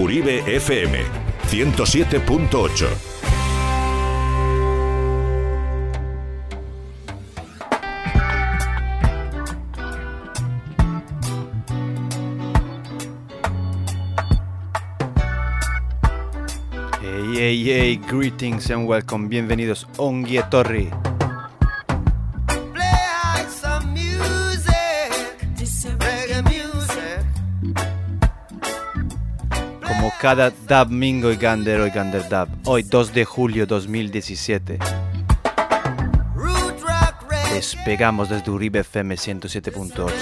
Uribe FM 107.8. Hey, hey, hey, greetings and welcome, bienvenidos, Ongie Torri. cada Dab Mingo y Gander hoy Gander Dab. Hoy 2 de julio 2017. Despegamos desde Uribe FM 107.8.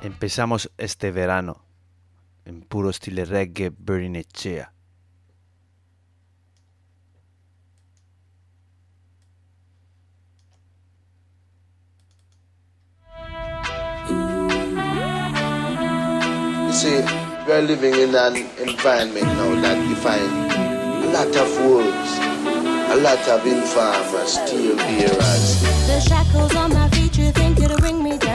Empezamos este verano en puro estilo reggae Berinechea. see, we are living in an environment now that you find a lot of wolves, a lot of infamers steel here. The shackles on my feet, you think it'll me down.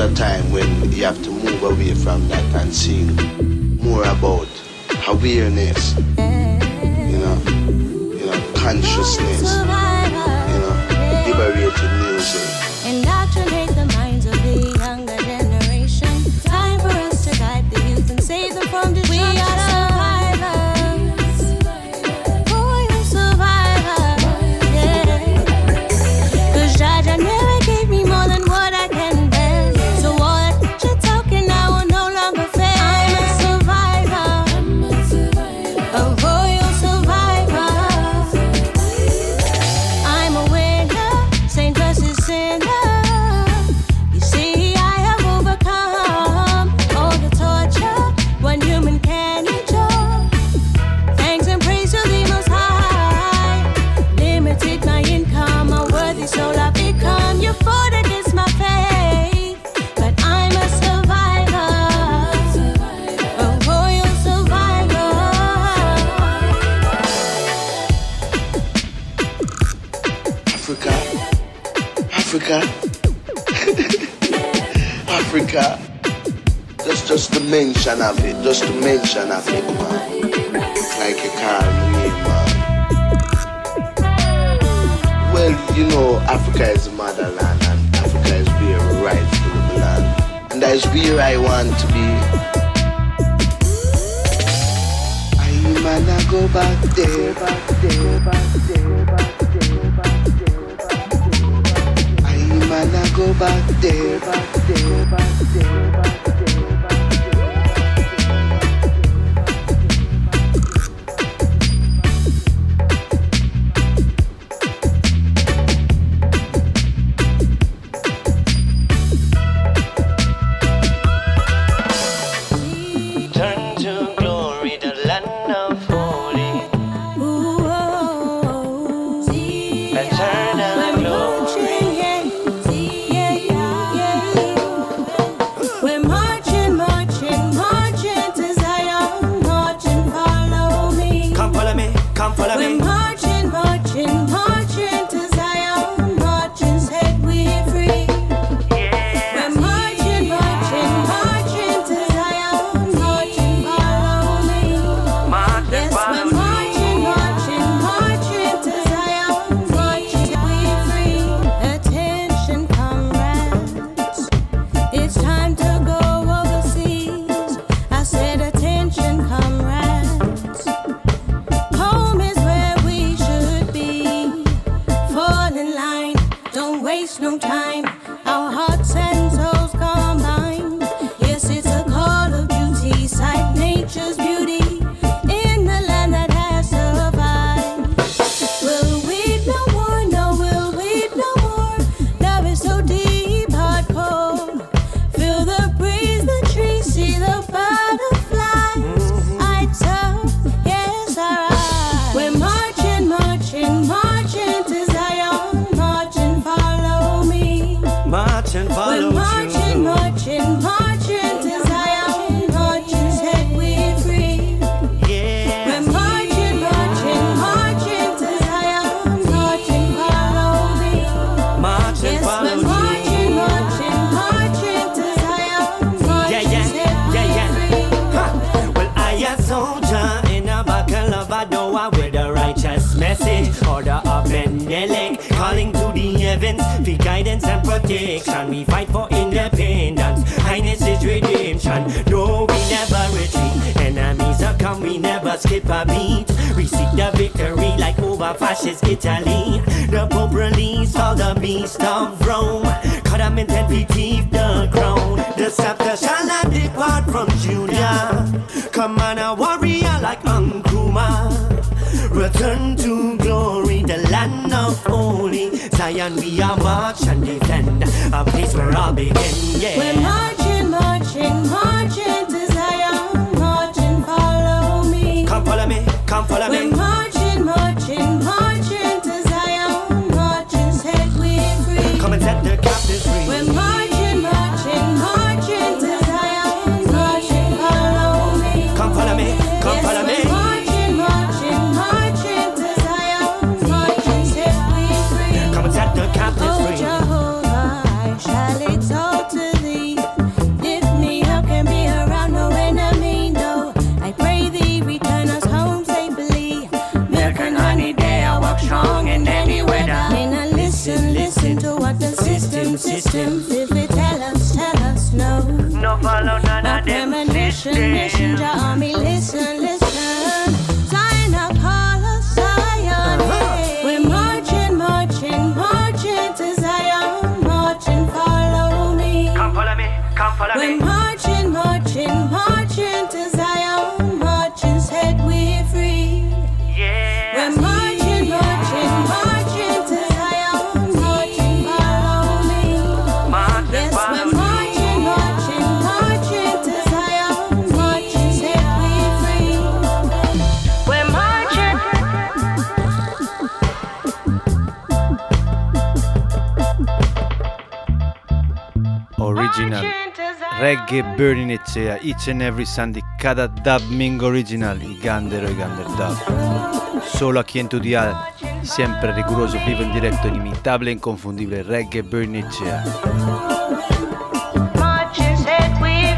a time when you have to move away from that and see more about awareness, you know, you know, consciousness, you know, liberated music. του Μίλτσον heavens for guidance and protection. We fight for independence. Highness is redemption. No, we never retreat. Enemies are come, we never skip a beat. We seek the victory like over fascist Italy. The Pope released all the beast of Rome. Cut them in ten feet, keep the crown. The scepter shall not depart from Judah. Come on, a warrior like Nkrumah. Return to glory, the land of holy Zion. We are march and defend a place where all begin. Yeah. We're marching, marching, marching to Zion. Marching, follow me. Come follow me, come follow We're me. marching, marching, marching to Zion. Marching, set we free. Come and set the captives free. We're system. If it tell us, tell us no. No follow none of them. premonition, mission, your army, listen, Reggae Burning Echea Each and every Sunday Cada dub mingo original Y Gander y Gander Dub. Solo aquí en tu dial Siempre riguroso, vivo en directo Inimitable e inconfundible Reggae Burning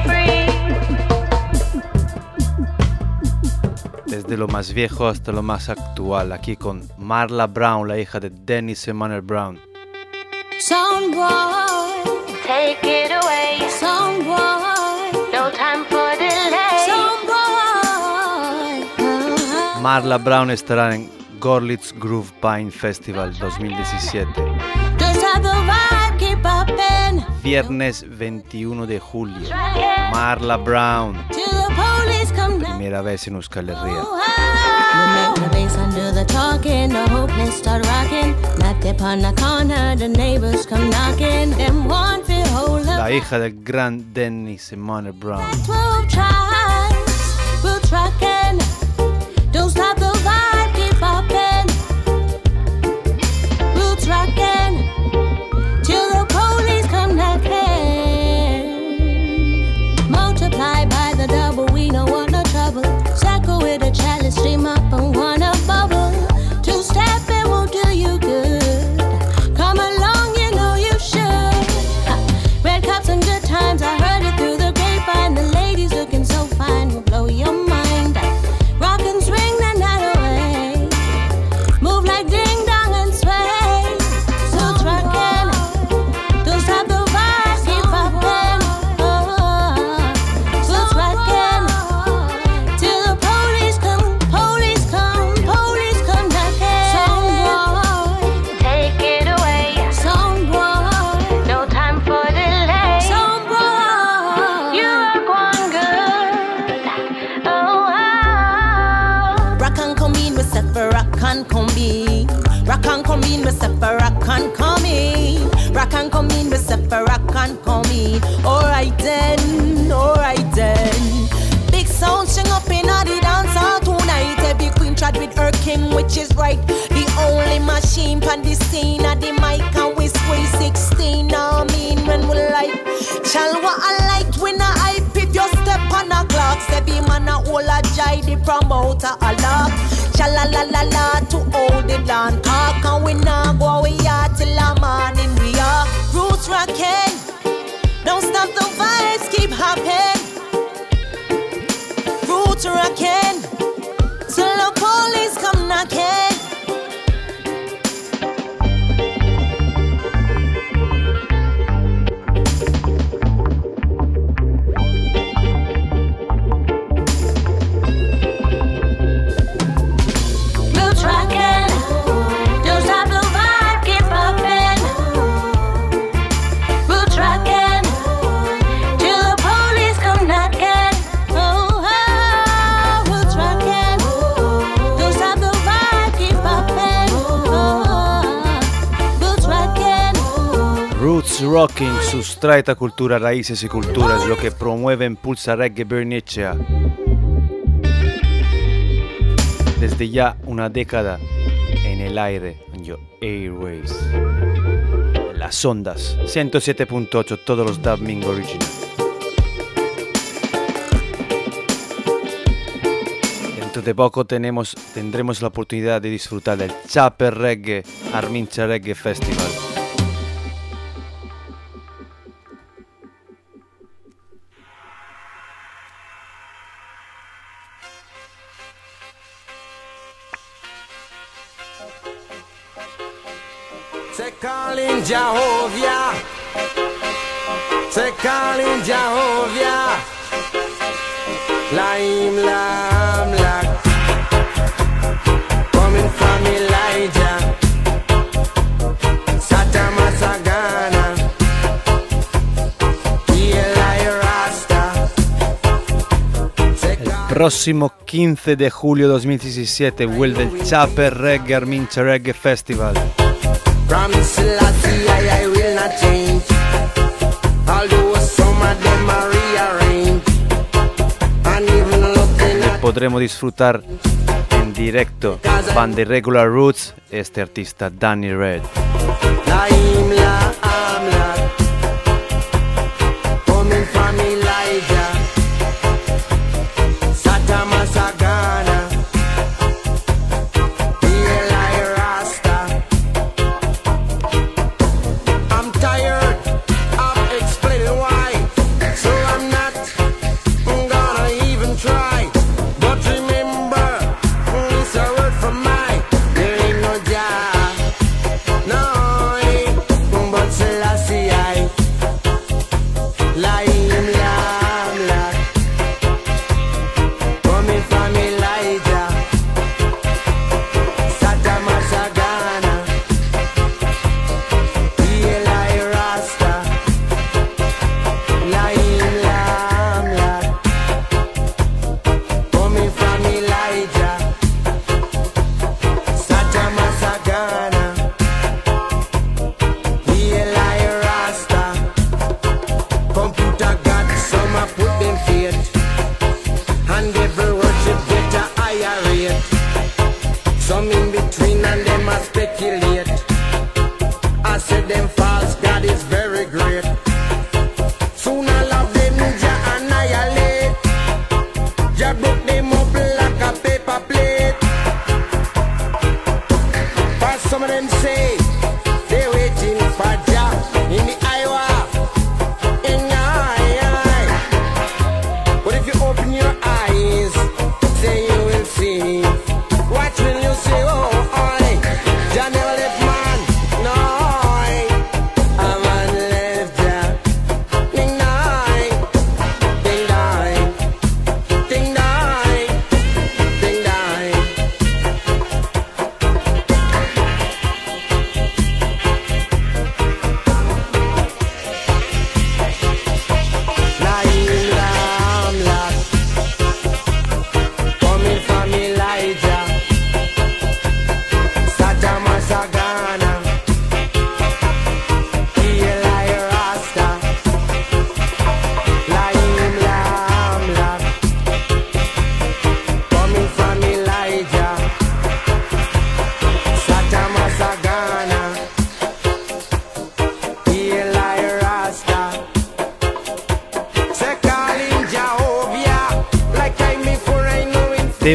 free. Desde lo más viejo hasta lo más actual Aquí con Marla Brown La hija de Dennis Emanuel Brown. Someone, take it away. Someone, no time for delay. Someone, Marla Brown estará en Gorlitz Groove Pine Festival 2017 just have the vibe, keep popping. Viernes 21 de julio Marla Brown Till the police come down. Primera vez en Euskal Herria We make the bass undo the talking, the hopeless start rocking. Not dip on the corner, the neighbors come knocking. Them one feel hold La hija del gran Dennis Emanuel Brown then, alright then. Big sound sing up in the dance hall tonight. Every queen tried with her king, which is right. The only machine pan the scene at the mic and we squeeze 16. Now I mean when we like. Chal what I like when I hype if you step on a clock. Every man a hold a jive the promoter a lock. Chala la la la to hold it down. Talk and we nah go are till the morning. We are roots rocking love the vibes keep hopping. Roots rocking till the police come knocking. Rocking, sustraita cultura, raíces y culturas, lo que promueve impulsa Reggae Bernicea. Desde ya una década en el aire, en your airways. Las ondas, 107.8, todos los dubbing original. Dentro de poco tenemos, tendremos la oportunidad de disfrutar del Chaper Reggae Armincha Reggae Festival. ovja Se kalinđa ovja La im Prossimo 15 de julio 2017, Will del Chapper Reggae Armincia Reggae Festival. Promise Selassie, I, I will not change. Although some of them are rearranged. And even looking at Podremos disfrutar en directo Band de Regular Roots, este artista Danny Red.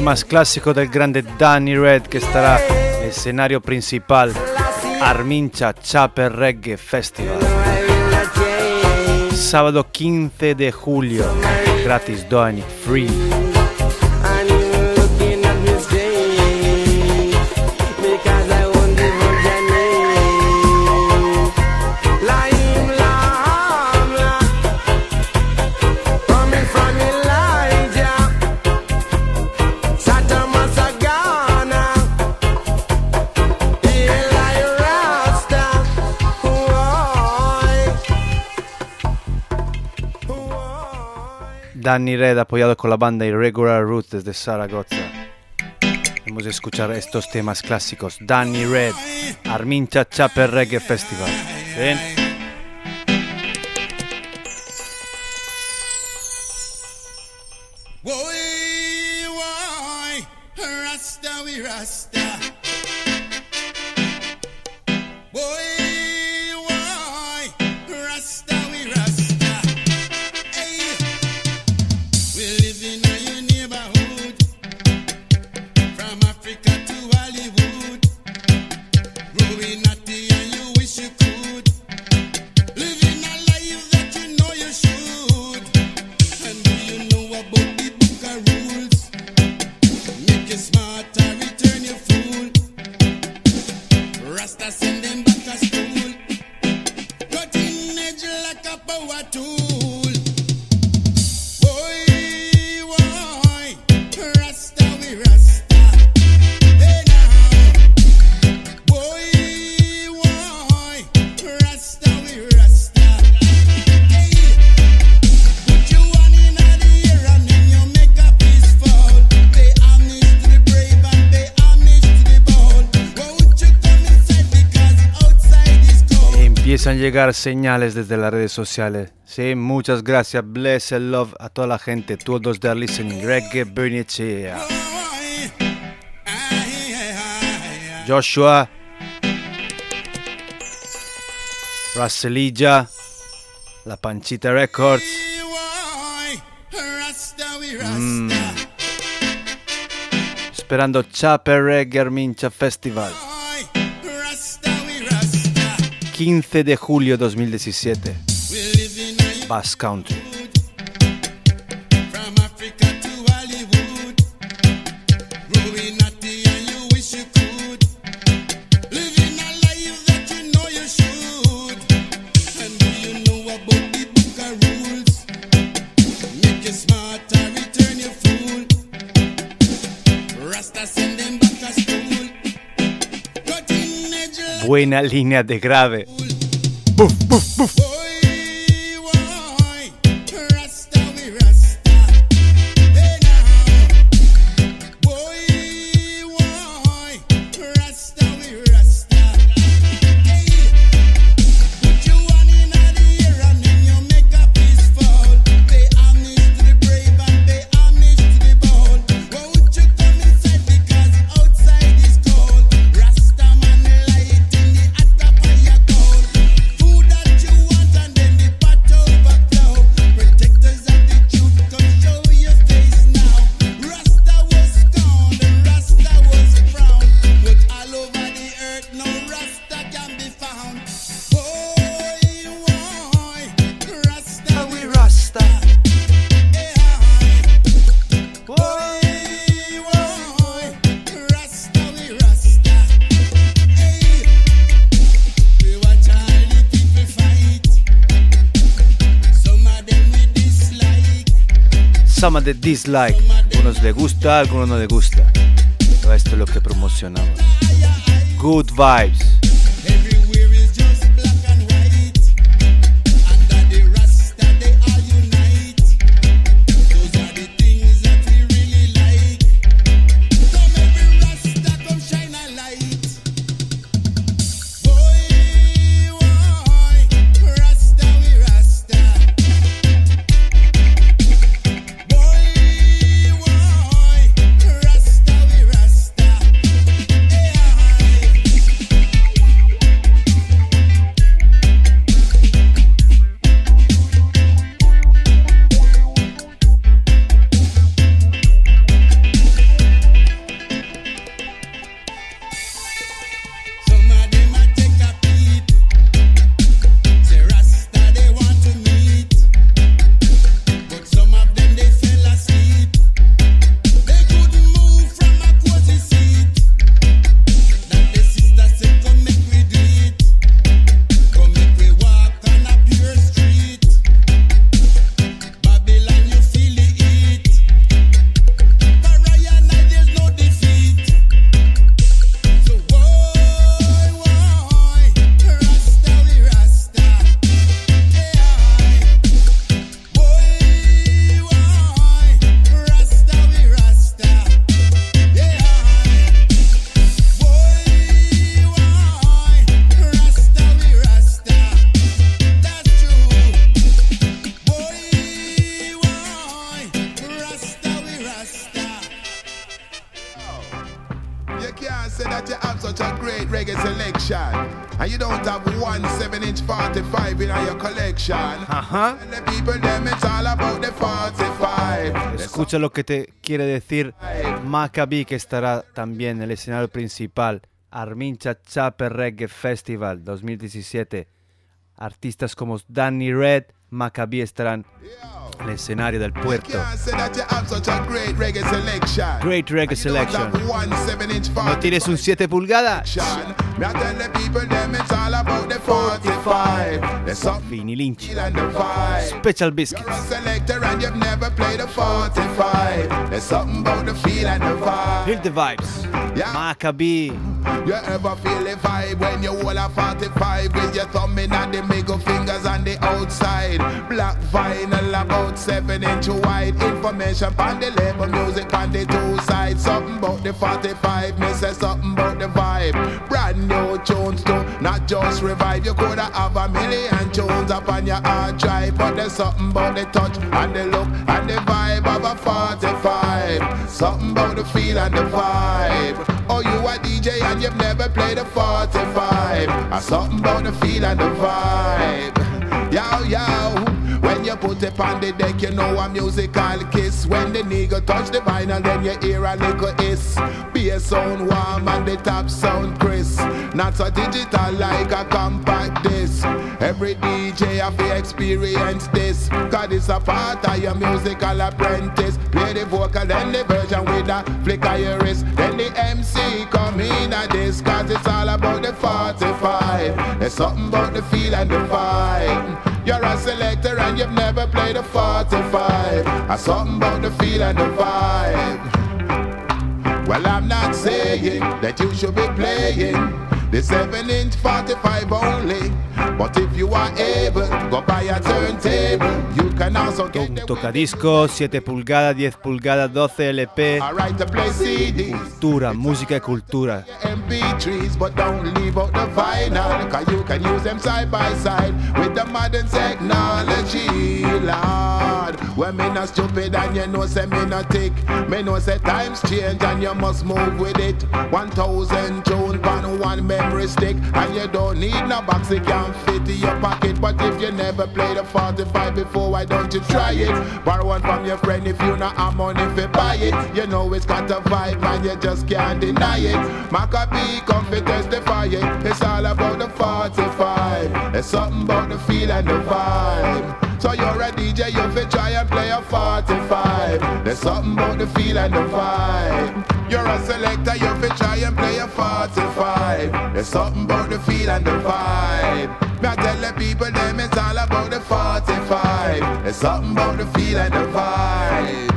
Temas clásico del grande Danny Red que estará en el escenario principal Armincha Chaper Reggae Festival. Sábado 15 de julio, gratis Danny Free. Danny Red apoyado con la banda Irregular Roots desde Zaragoza. Vamos a escuchar estos temas clásicos. Danny Red, Armincha Chaper Reggae Festival. ¿Ven? llegar señales desde las redes sociales. Sí, muchas gracias. Bless and love a toda la gente. Todos that listening. Reggae Benicia. Joshua. Rasselilla. La Panchita Records. Mm. Esperando Chape Reggae Mincha Festival. 15 de julio 2017. Bass Country. buena línea de grave. dislike. Algunos le gusta, algunos no le gusta. Esto es lo que promocionamos. Good vibes. 45. Escucha lo que te quiere decir Maccabi que estará también en el escenario principal Armincha Chape Reggae Festival 2017. Artistas como Danny Red, Maccabi estarán en el escenario del puerto. Great reggae selection. ¿No tienes un 7 pulgadas? Vinny Lynch. Special Biscuits. Feel the vibes. Maccabi. You ever feel the vibe when you hold a 45 with your thumb in and the middle fingers on the outside? Black vinyl about 7 inch wide. Information on the label, music on the two sides. Something about the 45, me say something about the vibe. Brand new tunes too, not just revive. You could have a million tunes up on your hard drive, but there's something about the touch and the look and the vibe of a 45. Something about the feel and the vibe. Oh, you a DJ and you've never played a 45. Or something about the feel and the vibe. Yo, yo. When you put it on the deck, you know a musical kiss. When the nigga touch the vinyl, then you hear a little hiss. Bass sound warm and the top sound crisp. Not so digital like a compact disc. Every DJ have to experience this. Cause it's a part of your musical apprentice. Play the vocal, then the version with a flick of your wrist. Then the MC come in at this. Cause it's all about the 45. There's something about the feel and the vibe. You're a selector and you've never played a 45. Or something about the feel and the vibe. Well, I'm not saying that you should be playing the 7 inch 45 only. But if you are able, go buy a turntable. Un tocadiscos, 7 pulgadas, 10 pulgadas, 12 LP. Alright to play CDs. Cultura, música y cultura. MP3s, but don't leave out the vinyl. Cause you can use them side by side with the modern technology, Lord. When me not stupid and you know say me not tick. Me know say times change and you must move with it. 1000 tunes on one memory stick. And you don't need no box, it can fit in your pocket. But if you never played a 45 before, why don't you try it? Borrow one from your friend if you not have money if buy it. You know it's got a vibe and you just can't deny it. Macka B come fi testify it. It's all about the 45. It's something about the feel and the vibe. So you're a DJ, you fi try and play a 45. There's something about the feel and the vibe. You're a selector, you fi try and play a 45. There's something about the feel and the vibe. Me I tell the people them it's all about the 45. There's something about the feel and the vibe.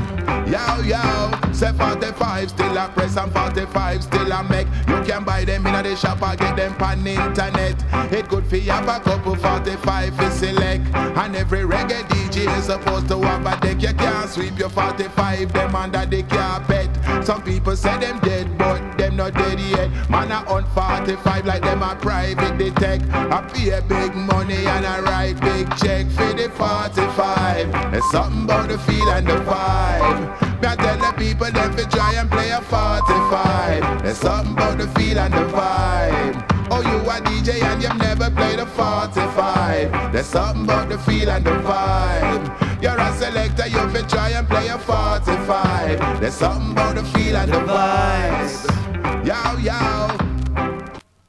Yo, yo, say 45 still I press and 45 still I make. You can buy them in the shop or get them on internet. It for you have a couple 45 to select. And every reggae DJ is supposed to have a deck. You can't sweep your 45 them under the carpet. Some people say them dead, but them not dead yet. Man, I on 45 like them a private detect. I pay big money and I write big check for the 45. There's something about the feel and the vibe. Me I tell the people them fi try and play a 45. There's something about the feel and the vibe. Oh, you a DJ and you've never played a 45. There's something about the feel and the vibe. You're a selector, you fi try and play a 45. There's something about the feel and the vibe. Yo, yo.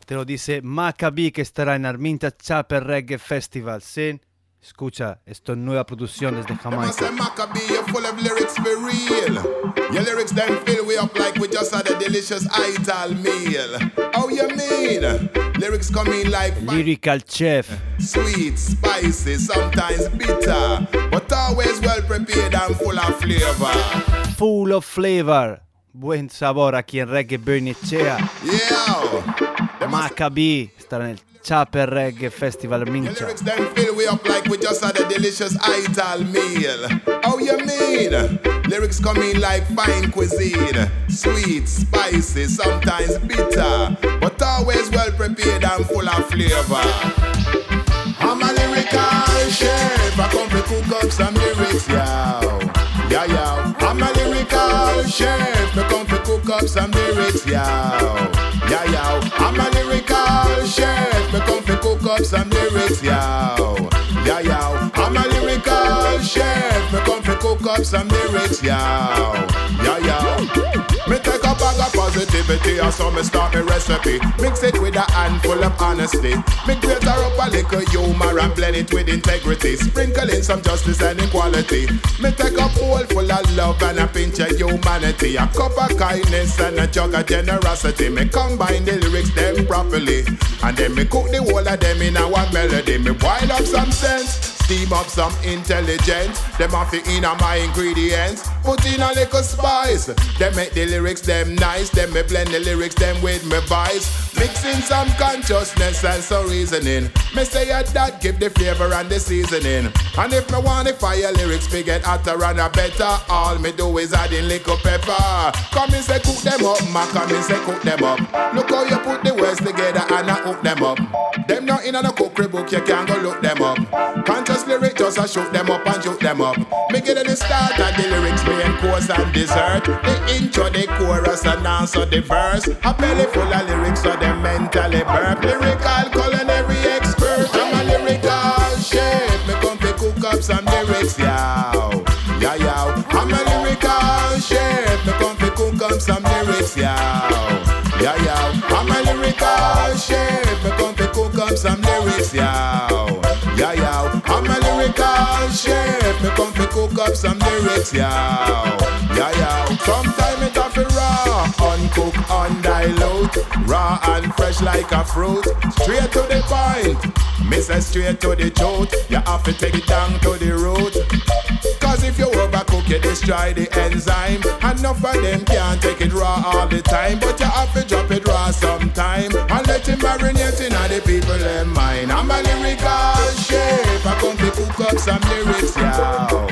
Te lo dice Maccabi que estará en Arminta Chapel Reggae Festival. Sí, escucha, esto es nueva producción desde Jamaica. you're full of lyrics for real. Your lyrics then fill we up like we just had a delicious ital meal. How you mean? Lyrics come in like Lyrical Chef. sweet, spicy, sometimes bitter, but always well prepared and full of flavor. Full of flavor. Buen sabor aquí en Reggae Bernicea. Yeah. Maccabi estará en el Txapel Reggae Festival Mincha. lyrics then fill we up like we just had a delicious ital meal. How you mean? Lyrics come in like fine cuisine. Sweet, spicy, sometimes bitter, but always well prepared and full of flavor. I'm a lyrical chef. I come to cook up some lyrics. Yeah, yeah. I'm a lyrical chef. I come to cook up some lyrics. Yeah. I'm a lyrical chef. Me come fi cook up some lyrics, yo. Yeah, yo. I'm a lyrical chef. Me come fi cook up some lyrics, yo. And so me start me recipe. Mix it with a handful of honesty. Me grate up a little humor and blend it with integrity. Sprinkle in some justice and equality. Me take a bowl full of love and a pinch of humanity. A cup of kindness and a jug of generosity. Me combine the lyrics them properly. And then me cook the whole of them in one melody. Me boil up some sense. Steam up some intelligence. Them have to in my ingredients. Put in a little spice. Them make the lyrics them nice. Them me blend the lyrics them with me vice. Mixing some consciousness and some reasoning. Me say that give the flavor and the seasoning. And if me want the fire lyrics me get hotter and a better, all me do is add in little pepper. Come and say cook them up, ma come and say cook them up. Look how you put the words together and I hook them up. Them not in a cookery book, you can't go look them up. Conscious lyric just a shoot them up and shoot them up. Me get the start and the lyrics, main course and dessert. The intro, the chorus and also the verse. A belly full of lyrics so them mentally burp. Lyrical culinary expert, I'm a lyrical chef. Me come to cook up some lyrics, yow. Yeah, yow. I'm a lyrical chef. Me come to cook up some lyrics, yow. Yeah, yow. I'm a lyrical chef. Me come to cook up some lyrics, yow. Yeah, chef. Me come to cook up some lyrics, yow. Yeah, yow. Sometimes it have raw, uncooked, undilute, raw and fresh like a fruit. Straight to the point. Say straight to the truth. You have to take it down to the root. Cause if you overcook, you destroy the enzyme. Enough of them can't take it raw all the time. But you have to drop it raw sometime. And let it marinate in the people in mind. I'm a lyrical chef. I come to up some lyrics, yow.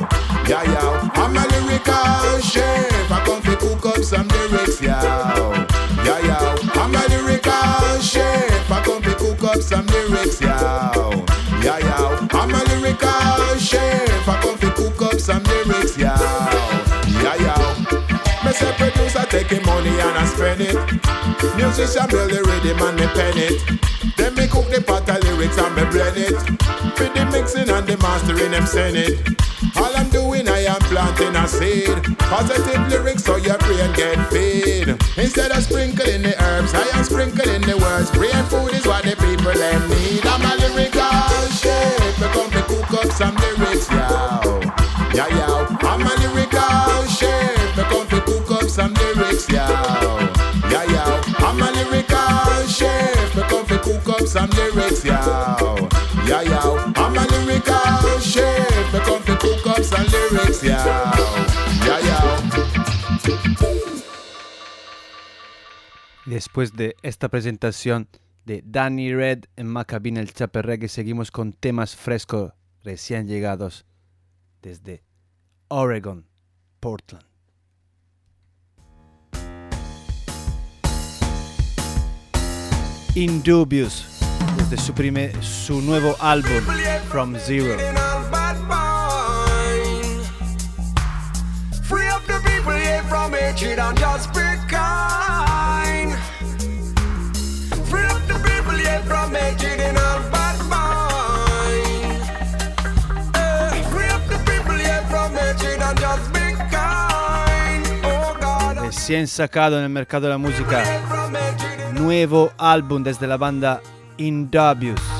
Yeah, yow. I'm a lyrical chef. I come to cook up some lyrics, yow. Yeah, yow. I'm a lyrical chef. I come to cook up some lyrics, yow. Yeah, yow. I'm a lyrical chef. I come to cook up some lyrics, yow. Yeah, yow. Me say producer taking money and I spend it. Musician build the rhythm and me pen it. Then me cook the pot of lyrics and me blend it. And the mastering, them send it. All I'm doing, I am planting a seed. Positive lyrics so your brain get feed. Instead of sprinkling the herbs, I am sprinkling the words. Brain food is what the people them need. I'm a lyrical chef. Me come to cook up some lyrics, yow. Yeah, yow. I'm a lyrical chef. Me come to cook up some lyrics, yow. Yeah, yow. I'm a lyrical chef. Me come to cook up some lyrics, yow. Yeah, yow. Después de esta presentación de Danny Red en Maccabee en el Chapel Reggae, seguimos con temas frescos recién llegados desde Oregon, Portland. Indubious, desde su, primer, su nuevo álbum, From Zero. Hatred and just be kind. Free up the people here from hatred and all bad mind. Free up the people here from hatred and just be kind. Oh God, Recién sacado en el mercado de la música, nuevo álbum desde la banda Indubious.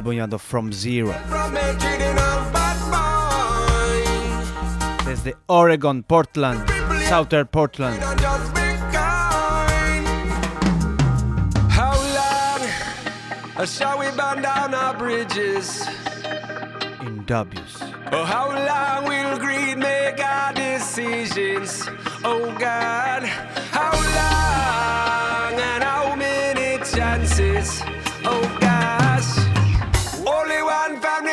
Álbum llamado From Zero. from hatred and all bad mind. Desde Oregon, Portland, Southern Portland. and just be kind. How long shall we burn down our bridges? Indubious. Oh, how long will greed make our decisions? Oh God,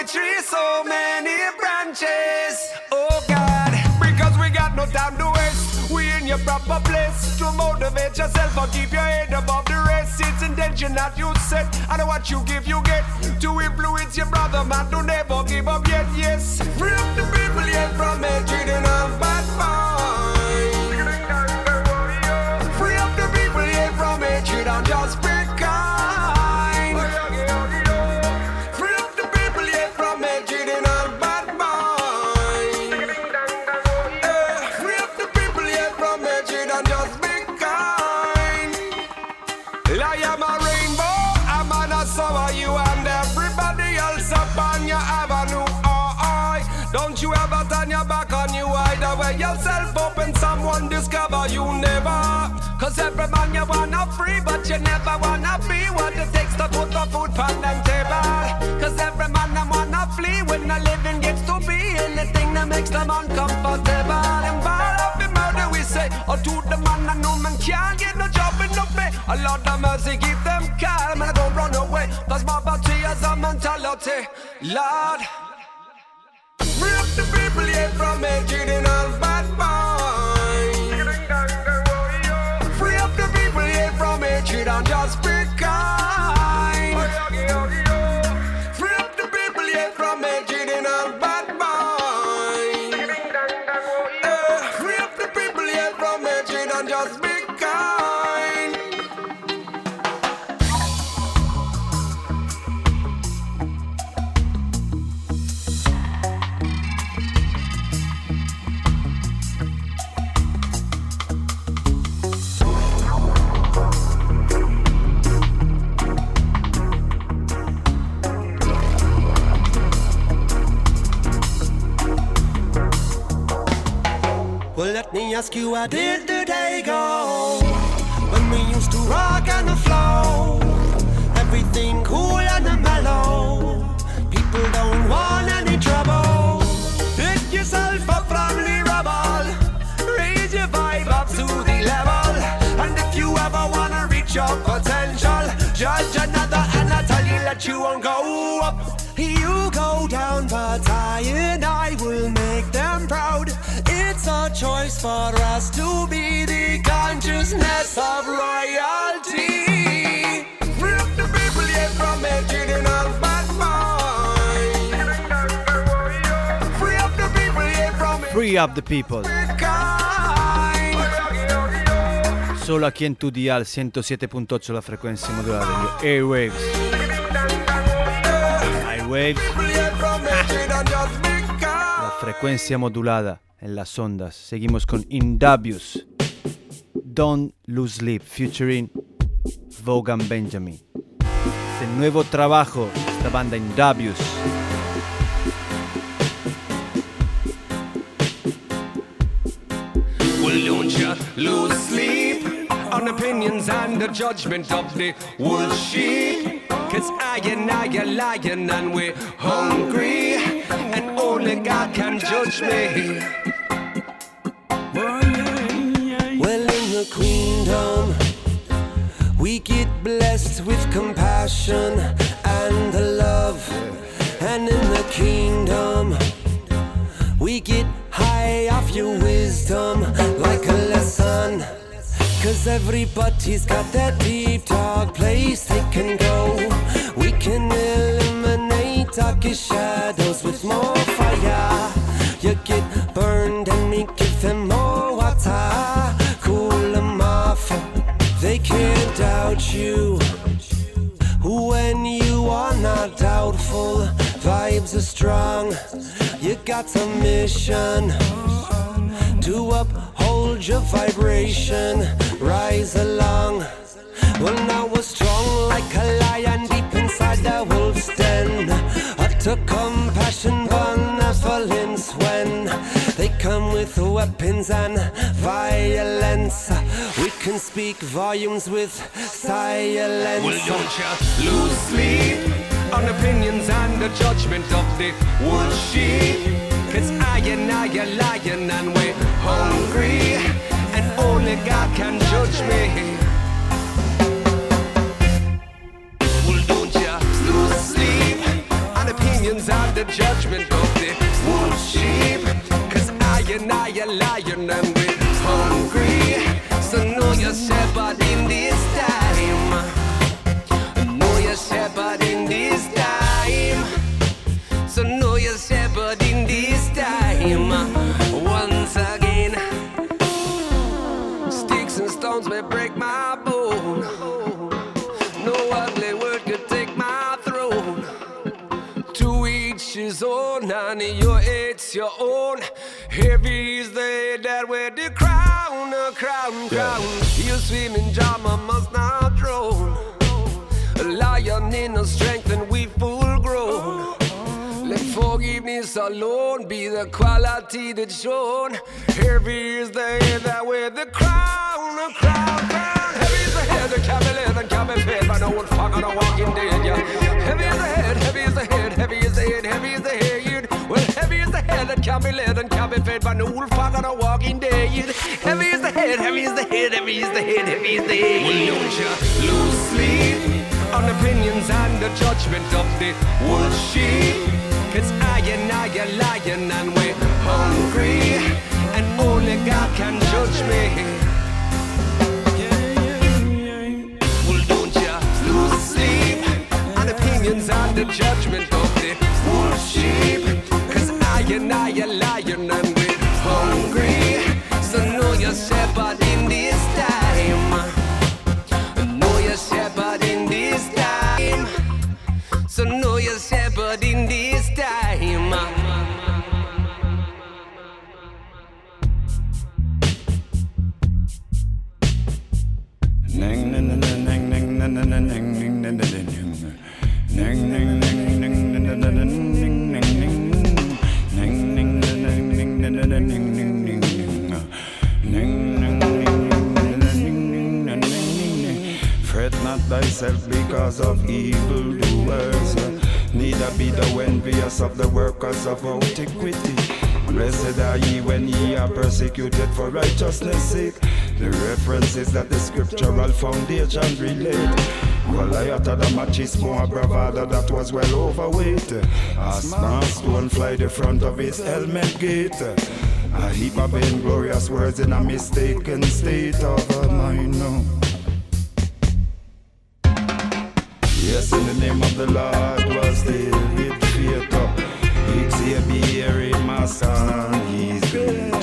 tree, so many branches. Oh God, because we got no time to waste. We in your proper place to motivate yourself or keep your head above the rest. It's intention that you set, and what you give, you get. To influence your brother, man, to never give up yet. Yes, free up the people yet from hatred and bad mind. You never wanna be what it takes to put the food on them table. Cause every man them wanna flee when the living gets to be anything that makes them uncomfortable. And ball up the murder we say, or to the man I know man can't get no job and no pay. A lot of mercy, keep them calm and don't run away. Cause my body is a mentality. Lord. Up the people yet from hatred and all bad mind. Just ask you, how did the day go? When we used to rock on the flow, everything cool and mellow. People don't want any trouble. Pick yourself up from the rubble, raise your vibe up to the level. And if you ever wanna reach your potential, judge another and I tell you that you won't go up. You go down, but I and I will make them proud. A choice for us to be the consciousness of royalty. Free up the people yet from and all bad mind. Free up the people yet from Free up the people. Solo aquí en tu dial 107.8 la frecuencia modulada de Airwaves. Airwaves, frecuencia modulada en las ondas. Seguimos con Indabius. Don't Lose Sleep featuring Vaughan Benjamin. El nuevo trabajo de esta banda Indabius. Well, don't you lose sleep on opinions and the judgment of the wool sheep. Cause I and I are lying and we're hungry, and only God can judge me. Well, in the queendom, we get blessed with compassion and love. And in the kingdom, we get high off your wisdom like a lesson. Cause everybody's got that deep dark place they can go. We can eliminate darkest shadows with more fire. You get burned and we give them more water. Cool them off. They can't doubt you. When you are not doubtful, vibes are strong. You got a mission to uphold your vibration. Rise along. Well, now we're strong like a lion deep inside the. To compassion, benevolence when they come with weapons and violence. We can speak volumes with silence. Well, don't you lose sleep on opinions and the judgment of the wool sheep. Cause I and I are lying and we're hungry, and only God can judge me. millions at the judgment of the wolf sheep. Cause I and I are lion and we're hungry. So know your shepherd. It's your own. Heavy is the head that wear the crown, a crown, crown. You swim in drama, must not drown. A lion in a strength and we full grown. Let forgiveness alone be the quality that's shown. Heavy is the head that wear the crown, a crown, crown. Heavy is the head that can be led and can be fed by no old fuck on a walking dead. Yeah. Heavy is the head, heavy is the head, heavy is the head, heavy is the head. Well, heavy is the head that can be led and can be fed by no old fuck on a walking dead. Heavy is the head, heavy is the head, heavy is the head, heavy is the head. Well, don't you lose sleep on opinions and the judgment of the wolf sheep. Cause I and I are lying and we're hungry, and only God can judge me. Well, don't sheep. Cause I and I are lying and we're hungry. So know your shepherd in this time. Know your shepherd in this time. So know your shepherd in this time. Fret not thyself because of evil doers, neither be thou envious of the workers of antiquity. Blessed are ye when ye are persecuted for righteousness' sake. The reference is that the scriptural foundation relate. Goliath had a machismo, a bravado that was well overweight. A small stone fly the front of his helmet gate. A heap of inglorious words in a mistaken state of mind. No. Name of the Lord was David faithful. Xavier in my son, he's great.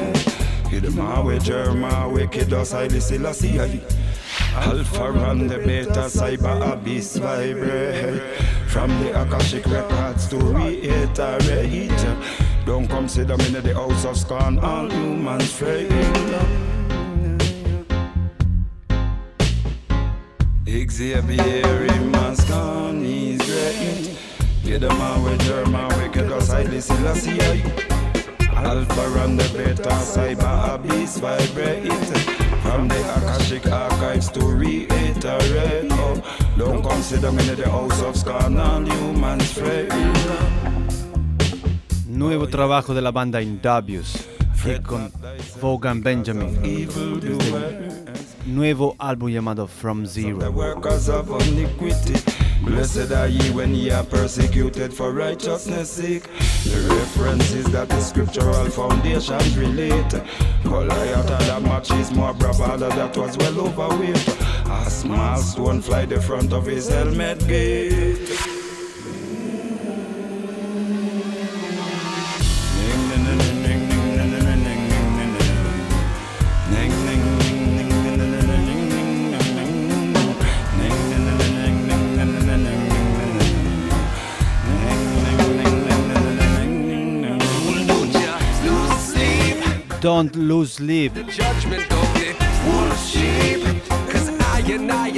Kid my Jeremiah, wicked us, I listen, I see Alpha and the beta, cyber abyss vibrate. From the Akashic records to reiterate. Don't consider me in the house of scorn, all humans fail. Xavier scorn, he's great. Get them with Jeremiah, wicked us, I listen, I see Alpha and the beta, cyber abyss vibrate. From the Akashic archives to reiterate. Oh, don't consider me the house of scorn, all humans fail. Nuevo trabajo de la banda Indubious y con Vaughan Benjamin. Nuevo álbum llamado From Zero. Blessed are ye when ye are persecuted for righteousness' sake. The reference is that the scriptural foundations relate. Goliath had a machismo, a bravado that was well overweight. A small stone fly the front of his helmet gate.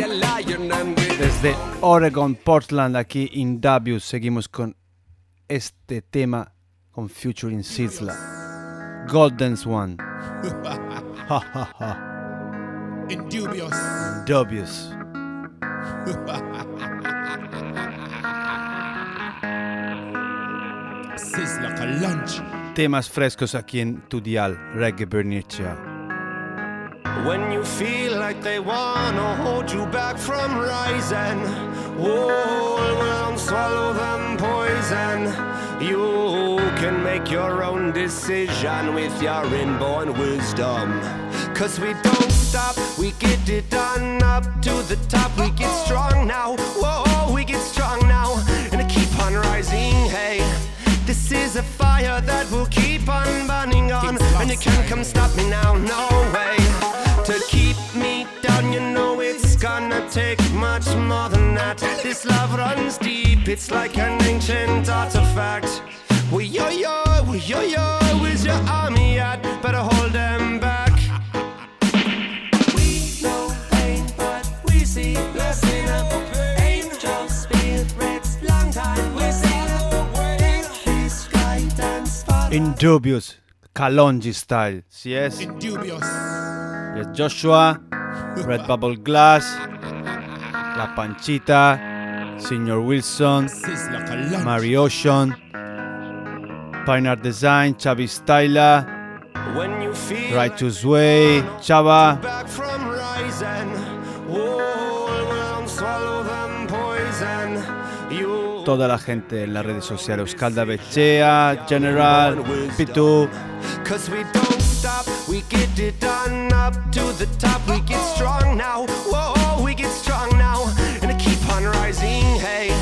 Lying and we're Desde Oregon, Portland, aquí Indubious, seguimos con este tema con featuring Sizzla. Golden Swan. Indubious. Dubious. Sizzla like a lunch. Temas frescos aquí en tu dial, Reggae Berniccia. When you feel like they wanna hold you back from rising, hold on, swallow them poison. You can make your own decision with your inborn wisdom. Cause we don't stop, we get it done up to the top. We get strong now, whoa, This is a fire that will keep on burning on, and you can't come stop me now, no way. To keep me down, you know it's gonna take much more than that. This love runs deep, it's like an ancient artifact. We yo yo, we yo, yo, where's your army at? Better hold them follow. Indubious, Kalonji style. Yes. Dubious. Yes, Joshua, Red Bubble Glass, La Panchita, Senior Wilson, Sizzler Mary Ocean, Pioneer Design, Chavi Styla, When you feel Righteous Way, Chava, toda la gente en las redes sociales, Euskalda Bechea, General, Pitu, Cause we don't stop, we get it done up to the top. We get strong now, whoa, we get strong now, and I keep on rising. Hey,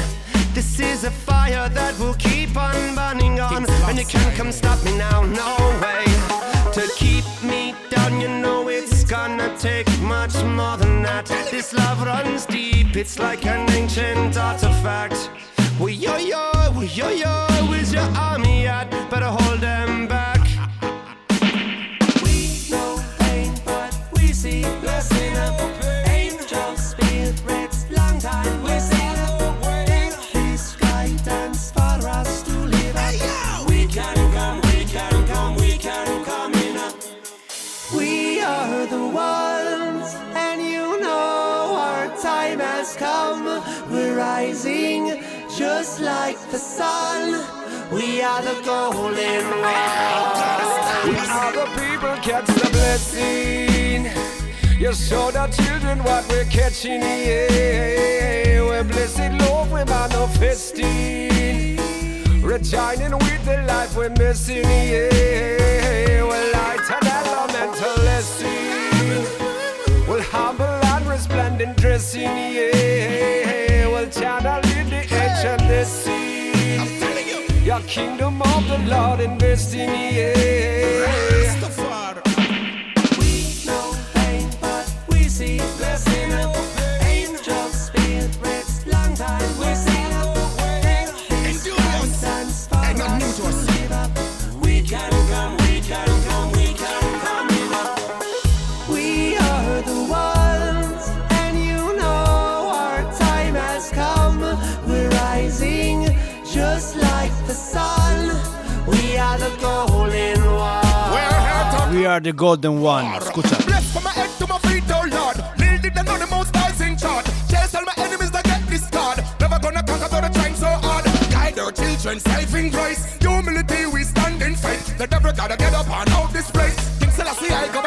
this is a fire that will keep on burning on, and you can't come stop me now, no way. To keep me down, you know it's gonna take much more than that. This love runs deep, it's like an ancient artifact. We yo yo, we yo yo, where's your army at? Better hold them back. We know pain, but we see blessing up. Angels, spirits, long time we sing up. Peace, guidance for us to live up. We can come, we can come, we can come in up. We are the ones, and you know our time has come. We're rising just like the sun. We are the golden ones. We are the people catch the blessing. You show the children what we're catching. Yeah, we're blessed love, we're manifesting. Rejoining with the life we're missing. Yeah, we're light and elemental lesson. We'll humble and resplendent dressing. Yeah, we'll channel in the ancient destiny. Your kingdom of the Lord investing. Yeah. We know pain, but we see blessing are the golden one. Escucha. Bless from my head to my feet, oh Lord. Kneel did know the most eyes in. Chase all my enemies that get this card. Never gonna conquer though the trying so hard. Guide our children safe grace. Humility we stand in faith. The devil gotta get up and out this place. King Selassie, I govern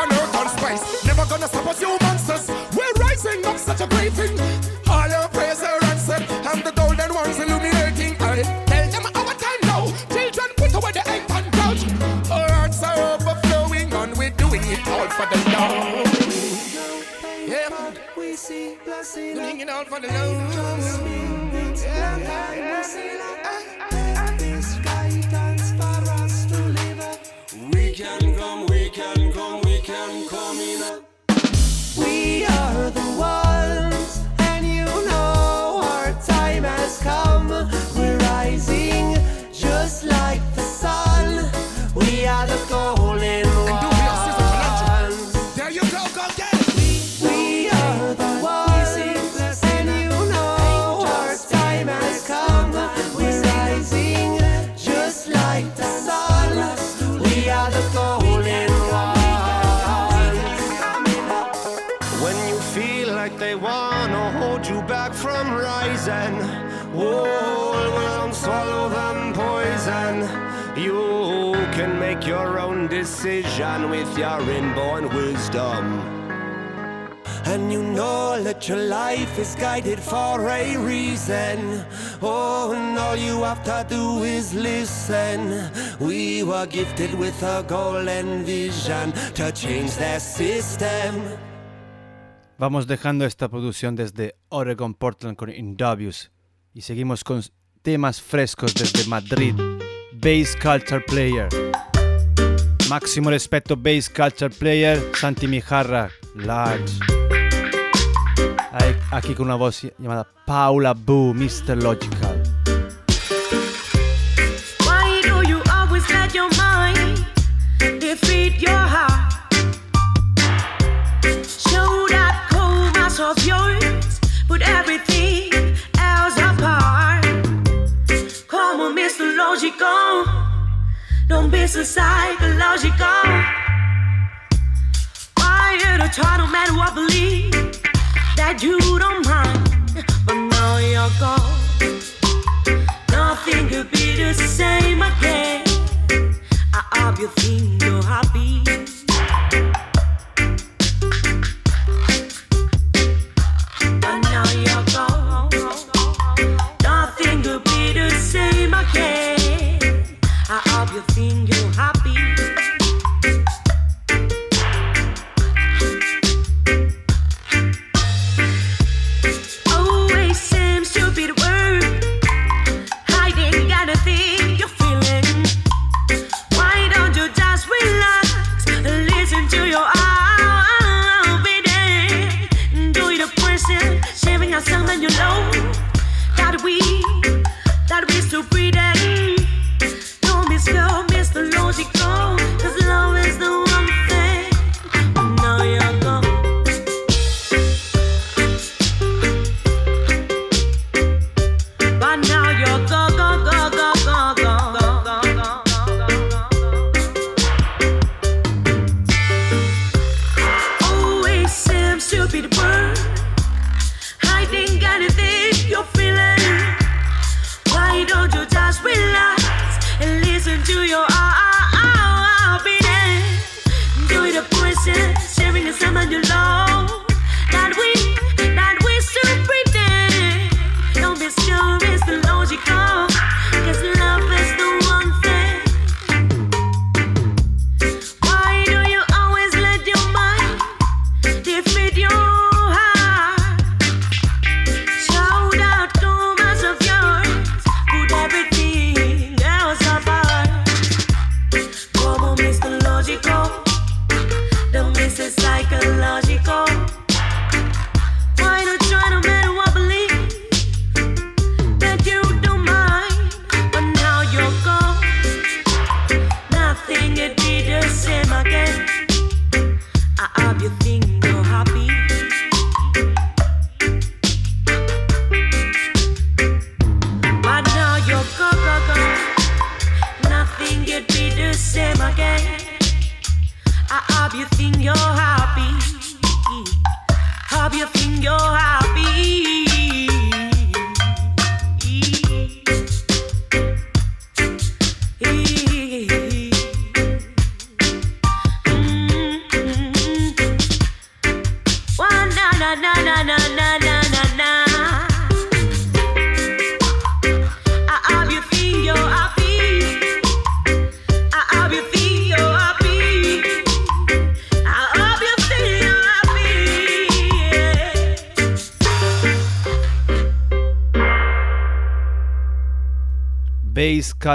Vamos dejando esta producción desde Oregon, Portland con Indubious y seguimos con temas frescos desde Madrid. Bass Culture Player. Máximo respeto, Bass Culture Player. Santi Mijarra, Large. Aquí con una voz llamada Paula Boo, Mr. Logical. Why do you always let your mind defeat your heart. Show that cold mass of yours, put everything else apart. Come on, Mr. Logical, don't be so psychological. Why you try to matter what believe that you don't mind, but now you're gone. Nothing could be the same again. I hope you think you're happy. But now you're gone. Nothing could be the same again. I hope you think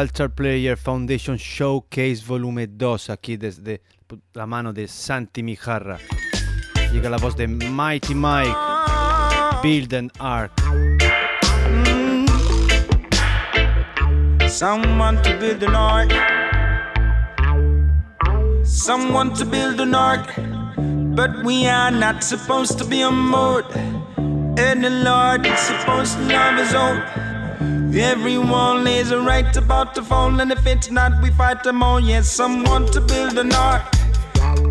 Culture Player Foundation Showcase Volume 2 aquí desde la mano de Santi Mijarra. Llega la voz de Mighty Mike, Build an Ark. Someone to build an ark. Someone to build an ark. But we are not supposed to be on board. And the Lord is supposed to love his own. Everyone is right about to fall, and if it's not, we fight them all. Yes, some want to build an ark.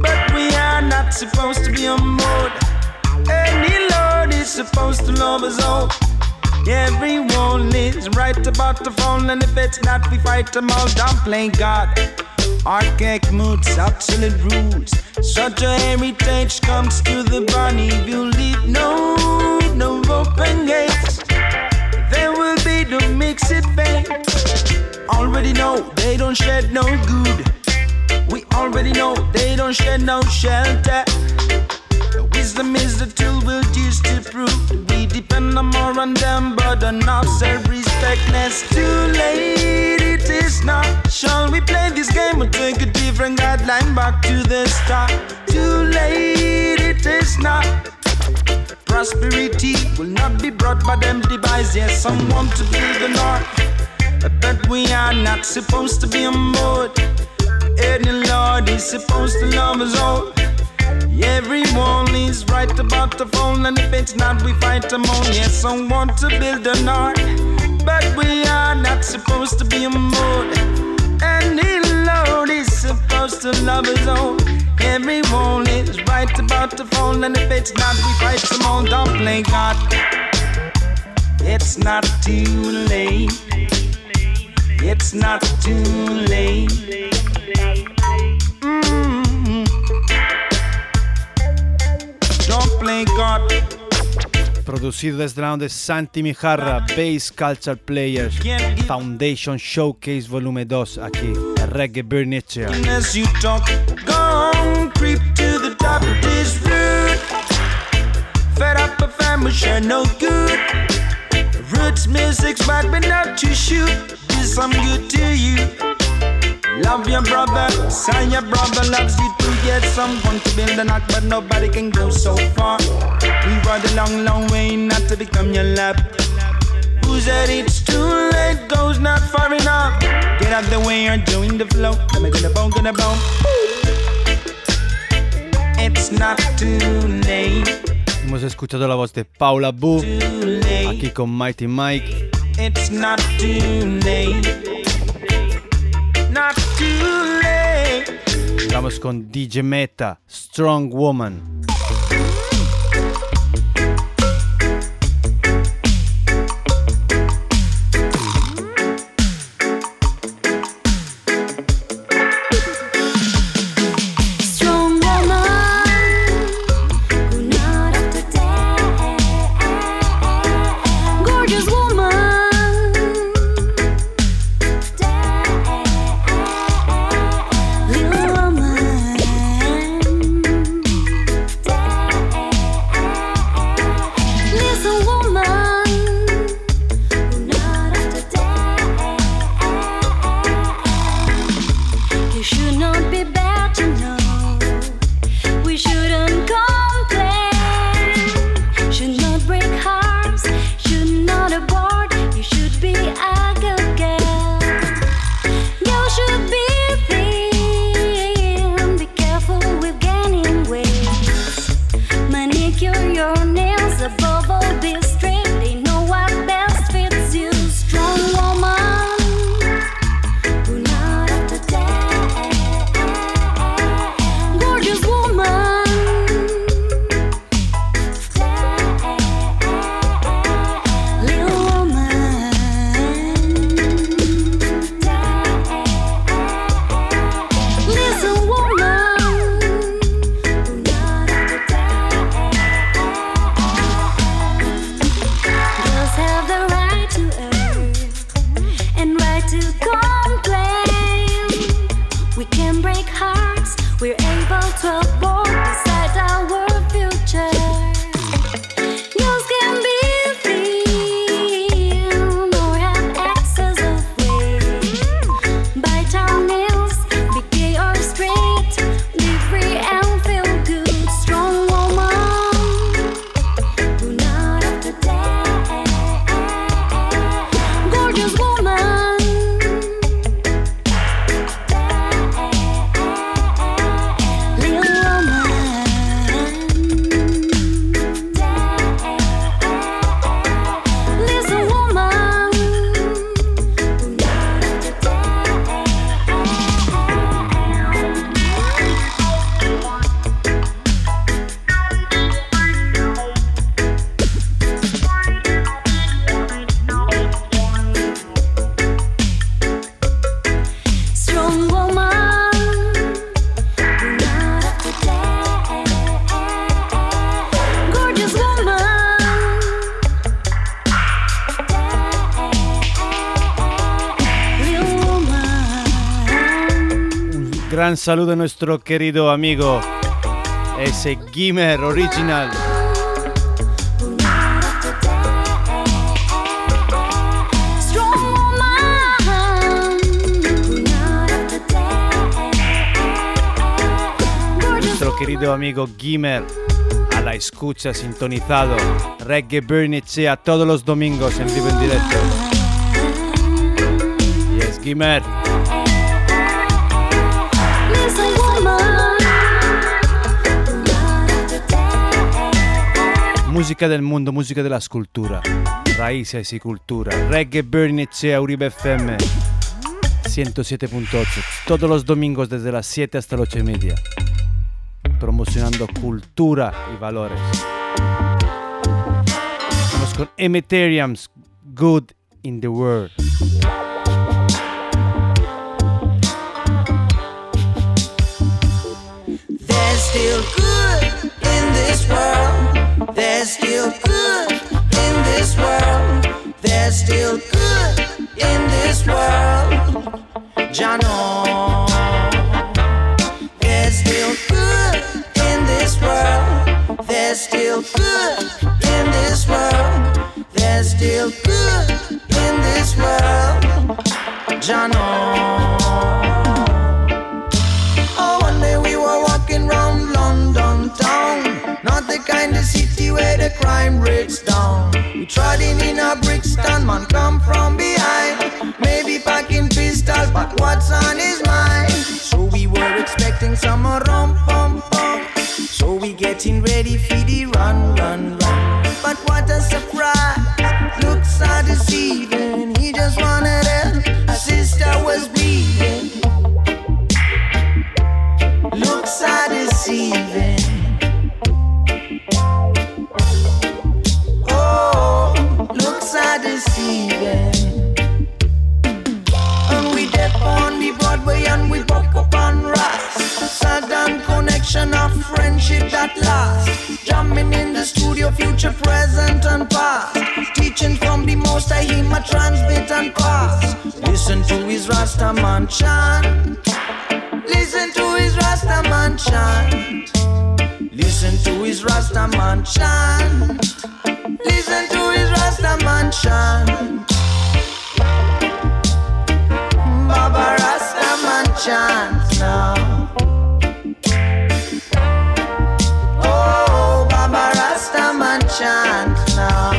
But we are not supposed to be on board. Any Lord is supposed to love us all. Everyone is right about to fall, and if it's not, we fight them all. Don't play God. Archaic moods, obsolete rules. Such a heritage comes to the. If you leave no, no open gates, be it vein. Already know they don't shed no good. We already know they don't shed no shelter. Wisdom is the tool we'll use to prove we depend on more on them, but enough self-respectness. Too late, it is not. Shall we play this game or take a different guideline back to the start? Too late, it is not. Prosperity will not be brought by them devices. Yes, someone to build an ark, but we are not supposed to be on board. The Lord is supposed to love us all. Everyone is right about the phone, and if it's not, we fight them on. Yes, want to build an art, but we are not supposed to be a mode. And the Lord is supposed to love us all. Everyone is right about the phone, and if it's not, we fight them on. Don't play God. It's not too late. It's not too late. Mm. Don't play God. Producido desde la donde Santi Mijarra, Bass Culture Players, Foundation Showcase Volume 2, aquí, Reggae Bernicia. Fed up of ambition, no good. Roots music's bad, but not to shoot. This I'm good to you. Love your brother, say your brother loves you too. Get someone to build a knot, but nobody can go so far. We ride a long, long way not to become your lap. Who said it's too late? Goes not far enough. Get out the way or join the flow. Let me gonna bone, gonna bone. It's not too late. Hemos escuchado la voz de Paula Boo, aquí con Mighty Mike. It's not too late. Vamos con DJ Meta, Strong Woman. Gran saludo a nuestro querido amigo, ese Gimmer Original. Nuestro querido amigo Gimmer, a la escucha sintonizado. Reggae Bernicea todos los domingos en vivo en directo. Yes, Gimmer. Listen, Musica del mundo, música de la escultura. Raíces y cultura. Reggae Burning Uribe FM 107.8. Todos los domingos desde las 7 hasta las 8 y media. Promocionando cultura y valores. Vamos con Emeteriums, Good in the world. There's still good in this world. There's still good in this world. Jano. There's still good in this world. There's still good in this world. There's still good in this world. Jano. Not the city where the crime breaks down. We trotting in a Brixton, man come from behind. Maybe packing pistol, but what's on his mind? So we were expecting some rum pum pum. So we getting ready for the run, run, run. But what a surprise! And we dip on the Broadway and we buck up on Ross. Sudden connection of friendship that lasts. Jamming in the studio, future, present, and past. Teaching from the most I him a transmit and pass. Listen to his Rastaman chant. Listen to his Rastaman chant. Listen to his Rastaman chant. Listen to his Rastaman chant. Baba Rastaman chant now. Oh, Baba Rastaman chant now.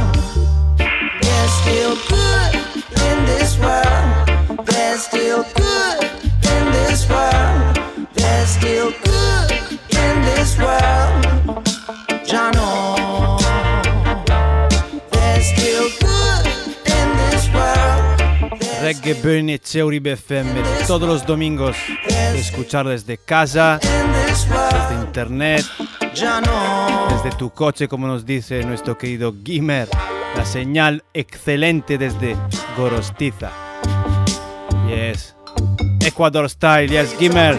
There's still good in this world. There's still good Reggae Echea Uribe FM todos los domingos. Escuchar desde casa, desde internet, desde tu coche, como nos dice nuestro querido Gimer. La señal excelente desde Gorostiza. Yes. Ecuador style, yes, Gimer.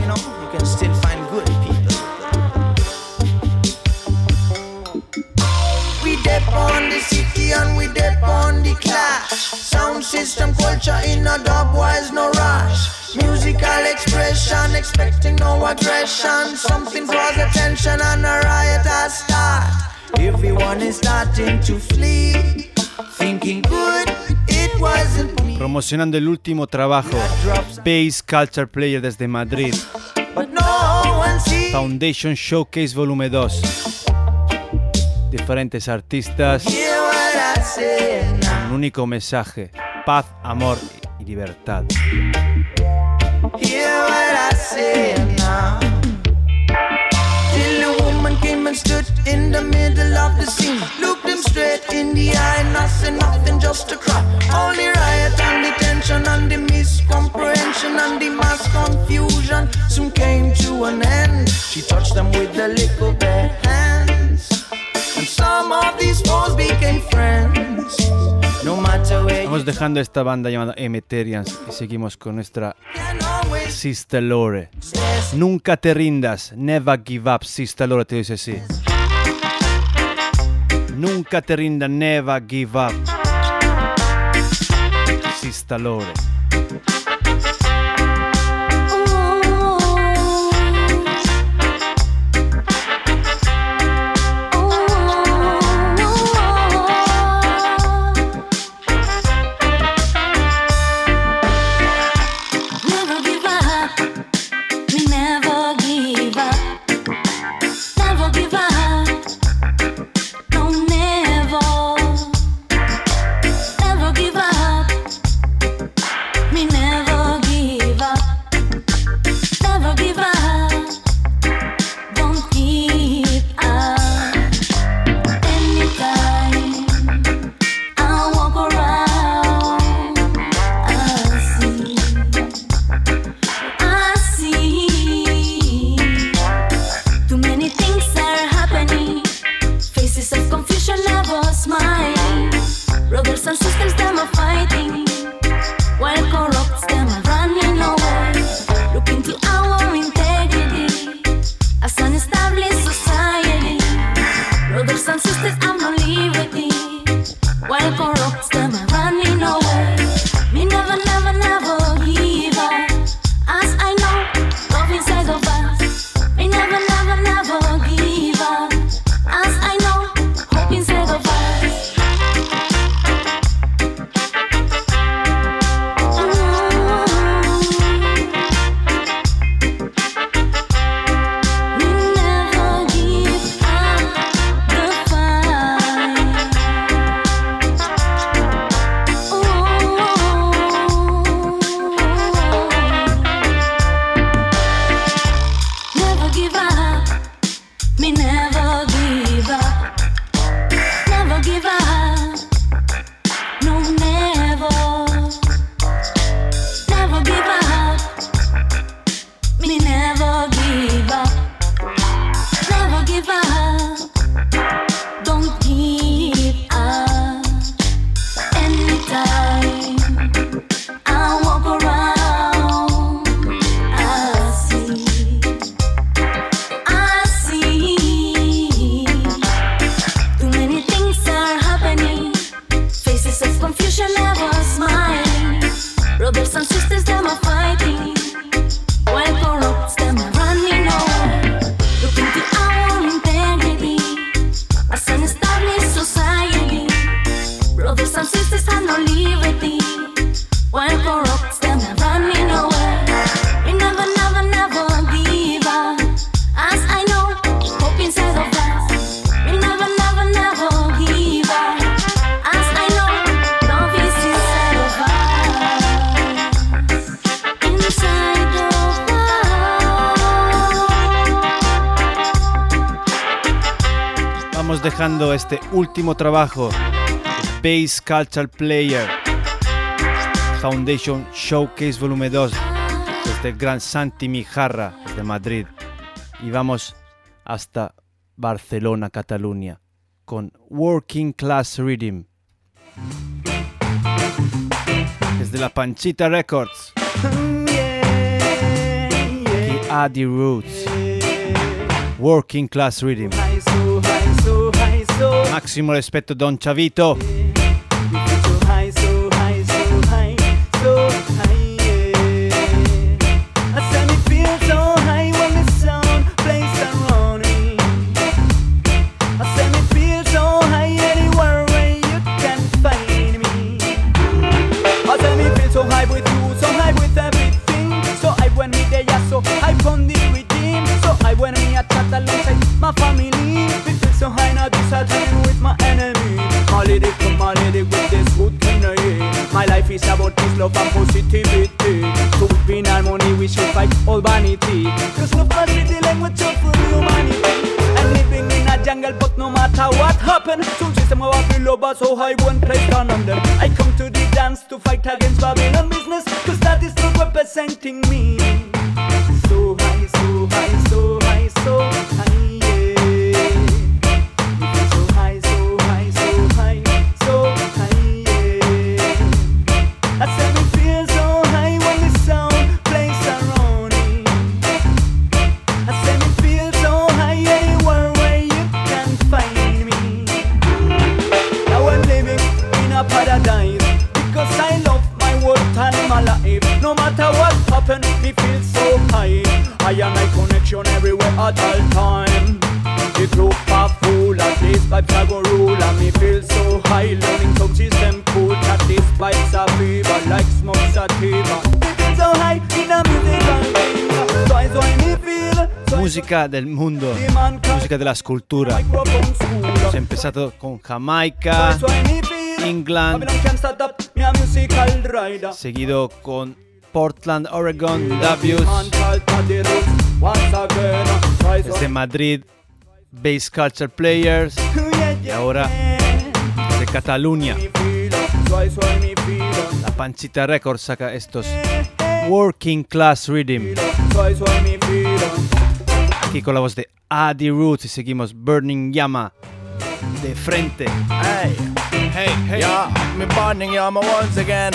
Expecting no aggression. Something draws attention and a riot has start. Everyone is starting to flee. Thinking good, it wasn't me. Promocionando el último trabajo, Bass Culture Player desde Madrid. Foundation Showcase Volume 2. Diferentes artistas, un único mensaje, paz, amor y libertad. Till a woman came and stood in the middle of the scene. Looked straight in the eye, nothing, nothing, just a cry. Only riot and the tension and the miscomprehension and the mass confusion soon came to an end. She touched them with the little bare hands. And some of these foes became friends. Vamos dejando esta banda llamada Emeterians y seguimos con nuestra Sister Lore. Nunca te rindas, never give up, Sister Lore te dice así. Nunca te rindas, never give up. Sister Lore. Último trabajo, Bass Cultural Player Foundation Showcase Volumen 2, desde el gran Santi Mijarra de Madrid. Y vamos hasta Barcelona, Cataluña, con Working Class Rhythm. Desde la Panchita Records. Adi Roots. Working Class Rhythm. Massimo rispetto Don Chavito. Love and positivity. We in harmony, we should fight all vanity. Cause love be the language of humanity. And living in a jungle, but no matter what happen, some system of our below so high one place down under. I come to the dance to fight against Babylon business, cause that is not representing me. del mundo, música della scultura. Hemos empezado con Jamaica, England, seguido con Portland, Oregon, Davius, desde Madrid, Bass Culture Players, y ahora de Cataluña. La Panchita Records saca estos Working Class Rhythm. Aquí con la voz de Adi Roots y seguimos Burning Llama de frente. Hey, hey, hey. Yeah, me burning yama once again.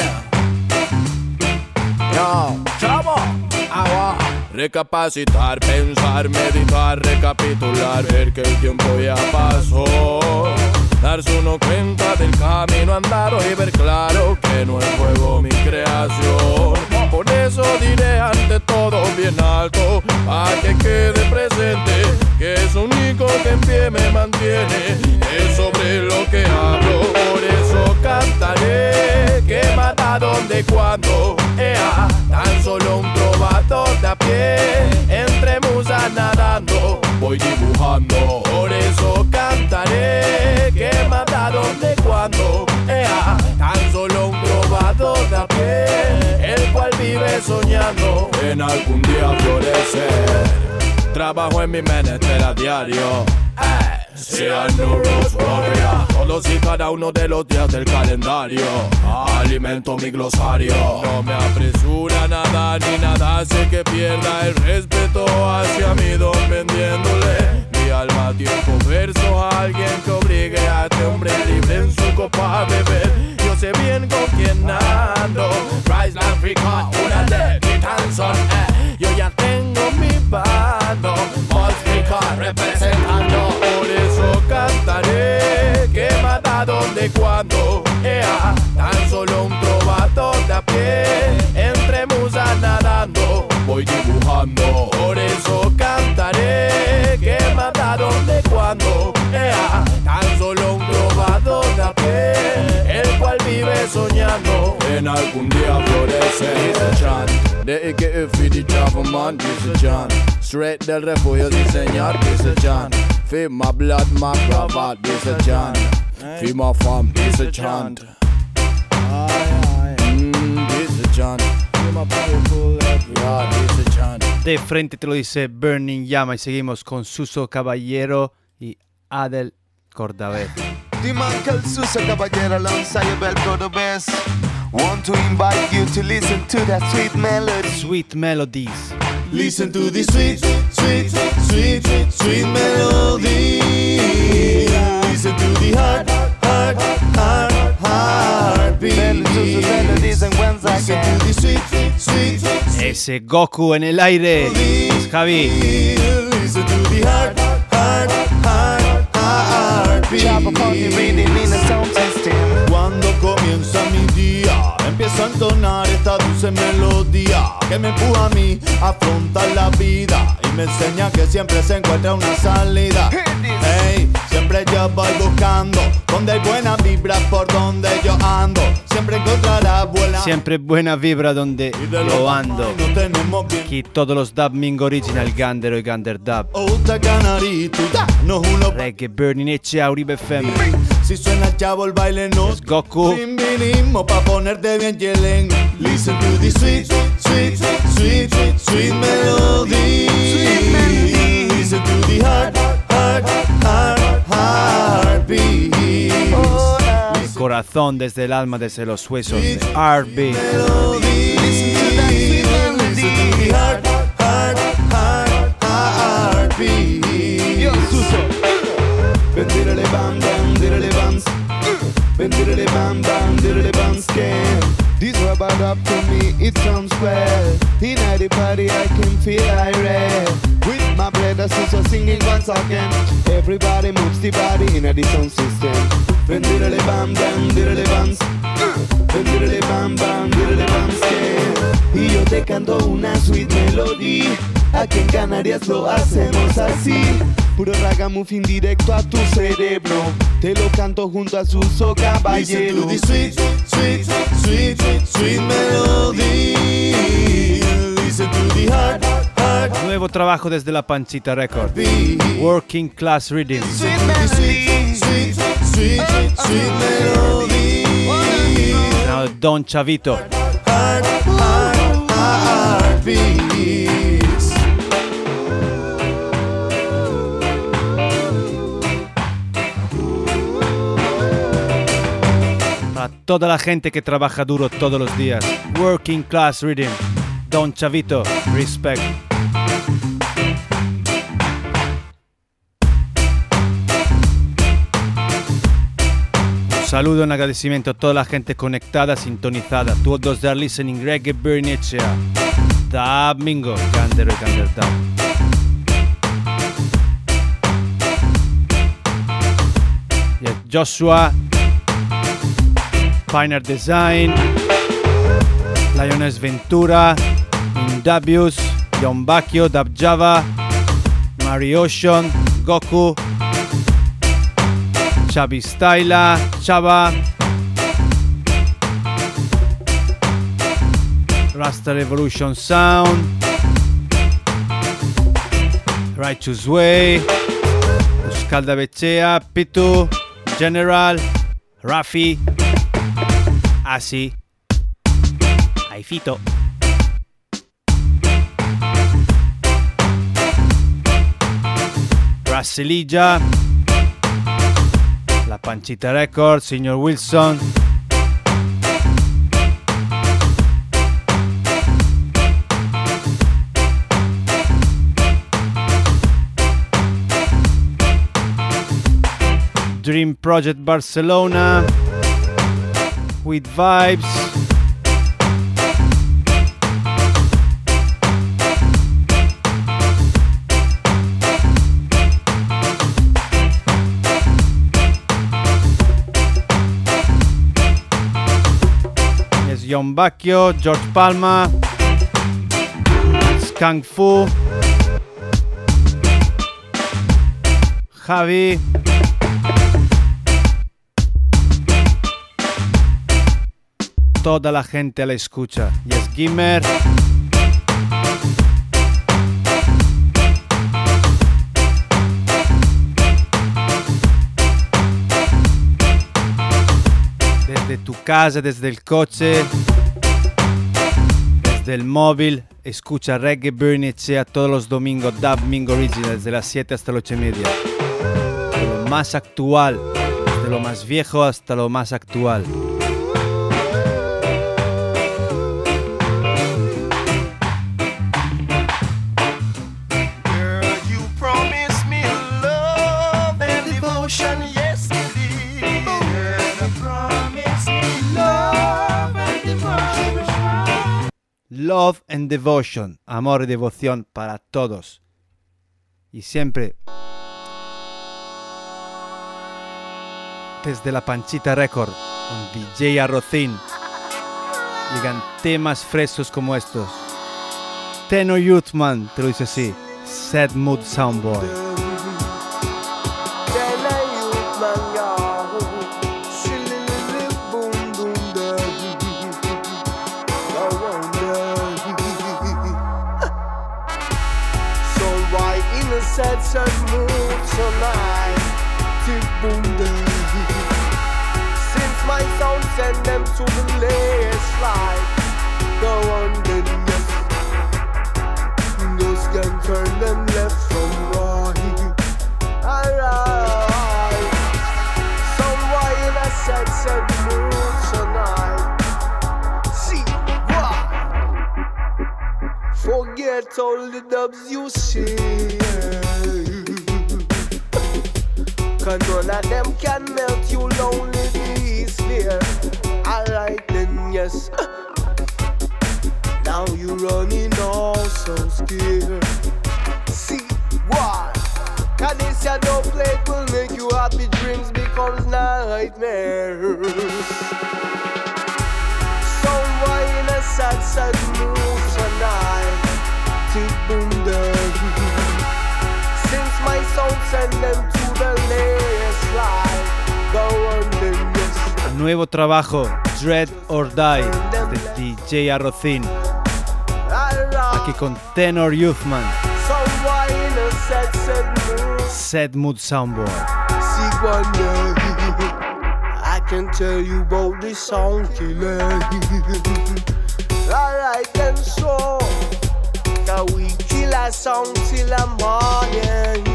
Yo, chamo, agua. Recapacitar, pensar, meditar, recapitular, ver que el tiempo ya pasó. Darse uno cuenta del camino andado y ver claro que no es juego mi creación. Por eso diré ante todo bien alto, para que quede presente, que es único que en pie me mantiene, es sobre lo que hablo. Por eso cantaré, que mata donde cuando, ea, tan solo un trovador de a pie, entre musas nadando, voy dibujando. Por eso cantaré, que mata donde cuando, ea, tan solo un trovador de a el cual vive soñando en algún día florecer. trabajo en mi menester a diario. Sean Neuros Warrior, todos y cada uno de los días del calendario. Alimento mi glosario. No me apresura nada ni nada hace que pierda el respeto hacia mi don vendiéndole mi alma tiempo verso a alguien que obligue a este hombre libre en su copa a beber. Yo sé bien con quién ando. Rise Africa, una de mi eh. Yo ya tengo mi bando. Representando. Por eso cantaré. Que mata donde cuando. Ea, tan solo un trovador de a pie. Voy dibujando. Por eso cantaré. Que mata donde cuando. Ea, tan solo un trovador de a pie. El cual vive soñando. En algún día florece. Dice Chan. De que fidi man, dice Chan. Straight del refugio diseñar, dice Chan. Fi my blood, my cravat, dice Chan. Fi my fam, dice Chan. Mm, dice Chan. Fi my De frente te lo dice Burning Llama y seguimos con Suso Caballero y Adel Cordavet. The man called Susa Caballero alongside. Want to invite you to listen to that sweet melody. Sweet Melodies. Listen to the sweet, sweet, sweet, sweet, sweet melody. Listen to the heart, heart, heart, Ese Goku en el aire. Es Javi. Día, empiezo a entonar esta dulce melodía que me empuja a mí a afrontar la vida y me enseña que siempre se encuentra una salida. Hey, siempre yo voy buscando donde hay buena vibra por donde yo ando. Siempre encontrarás buena. Siempre buena vibra donde yo ando. Aquí todos los Dub Mingo Original Gandero y Gander Dub. Uno Reggae Burning Eche Auribe FM. Si suena chavo el baile no. Es Goku. Vinimos pa' ponerte bien yelen Listen to the sweet, sweet, sweet, sweet, sweet melody. Listen to the heart, heart, heart, heartbeat El corazón desde el alma, desde los huesos de RB. Listen to the heart, heart, heart, heartbeat Yo, Suso Bendirele bam bam, direle bam scan This rubber up to me, it sounds well. In the party, I can feel irate. With my brother, sister singing once again. Everybody moves the body in a sound system. When diddly bam bam, diddly bam. Uh. When diddly bam bam, diddly bam scan. Y yo te canto una sweet melody. Aquí en Canarias lo hacemos así. Puro ragamuffin directo a tu cerebro. Te lo canto junto a Suso Listen Caballero. the sweet, sweet, sweet, sweet melody Listen to the heart, heart Nuevo trabajo desde la Panchita Record. Working Class Reading. Sweet melody Sweet, sweet, sweet melody Now Don Chavito. Heart, heart, heartbeats toda la gente que trabaja duro todos los días. Working Class Reading. Don Chavito. Respect. Saludo, un agradecimiento a toda la gente conectada, sintonizada. Todos de listening reggae burn Echea. Dab Mingo. Gander, gander, Joshua. Pioneer Design, Lioness Ventura, Indubious, John Bacchio, Dab Java, Mari Ocean, Goku, Chabi Styla, Chava, Rasta Revolution Sound, Righteous Way, Euskalda Becea, Pitu, General, Rafi, Así. Ahí fito. Brasilia, La Panchita Records, Signor Wilson. Dream Project Barcelona with vibes. Yes, John Bacchio, George Palma, Skunk Fu, Javi. Toda la gente a la escucha. Yes, Gimmer. Desde tu casa, desde el coche, desde el móvil, escucha Reggae Burnich a todos los domingos, Dub Mingo Original, desde las 7 hasta las 8 y media. De lo más actual, desde lo más viejo hasta lo más actual. Love and Devotion, amor y devoción para todos. Y siempre desde la Panchita Record con DJ Arrocín llegan temas frescos como estos. Tenor Youthman te lo dice así, Sad Mood Soundboy. Boom. Since my sound send them to the latest light, go on then yes. Those can turn them left from right. Alright. So why in a sad, sad mood tonight? See why? Forget all the dubs you see. Cause none of them can melt you lonely beast there. Alright then, yes. Now you running all so scared. See why? Cause this no play will make you happy dreams becomes nightmares. So why in a sad, sad mood tonight? Tick boom. Since my sound send them Nuevo trabajo, Dread or Die, de DJ Arrocín. Aquí con Tenor Youthman, sad mood? See one day, I can tell you about this sound killer. Alright then, so can we kill a song till the morning?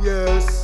Yes.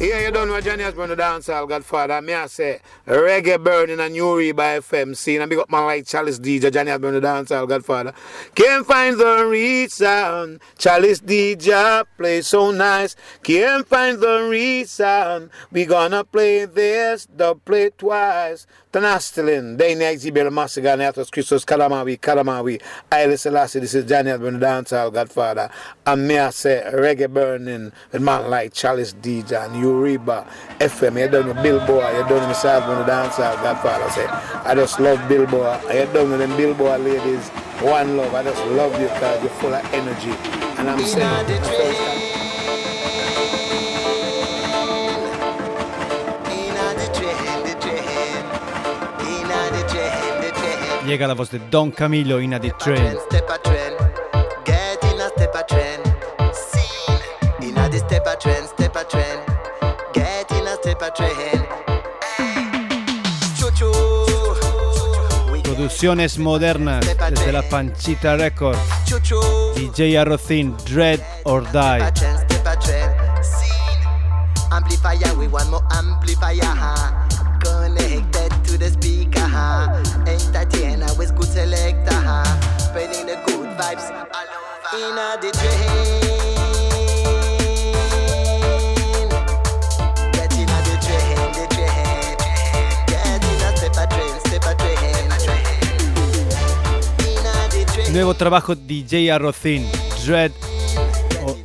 Yeah, you don't know Johnny has been the dancehall godfather. Me I say reggae burning and new Reba FM scene. And big up man like Chalice DJ, Johnny has been the dancehall godfather. Can't find the reach sound. Chalice DJ play so nice. Can't find the reach sound. We gonna play this, dub play twice. Tanastilin, Dane Exibel Massigan, Atos Christos Kalamawi, Kalamawi, Haile Selassie, this is Johnny has been the dancehall godfather. And me I say reggae burning with man like Chalice DJ and Uribe FM. You don't know Billboard. You don't know myself when the dancer Godfather say. I just love Billboard. You don't know them Billboard ladies. One love. I just love you because you're full of energy. And I'm saying. the first time- Llega la voz de Don Camilo in a the train. Producciones modernas desde la Panchita Records. DJ Arrocin, Dread or Die. amplifier, we want more amplifier. Connected to the speaker. Entertainer with good selector. Spreading the good vibes all over. In Nuevo trabajo DJ Arrocin, Dread or,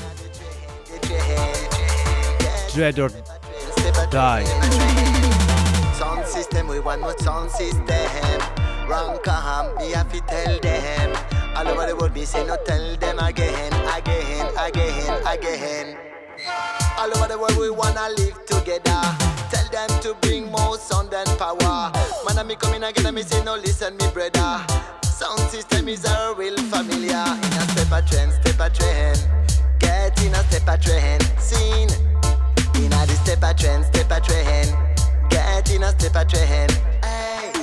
Dread or Die. Sound system, we want more sound system. Rank ham, me have to tell them. All over the world, me say no tell them again, again, again, again. All over the world, we wanna live together. Tell them to bring more sound and power. Man, I me coming again, and me say no listen, me brother. Sound system is a real familiar. In a step a trend, step a trend. Get in a step a trend. Scene. In a the step a trend, step a trend. Get in a step a trend. Hey.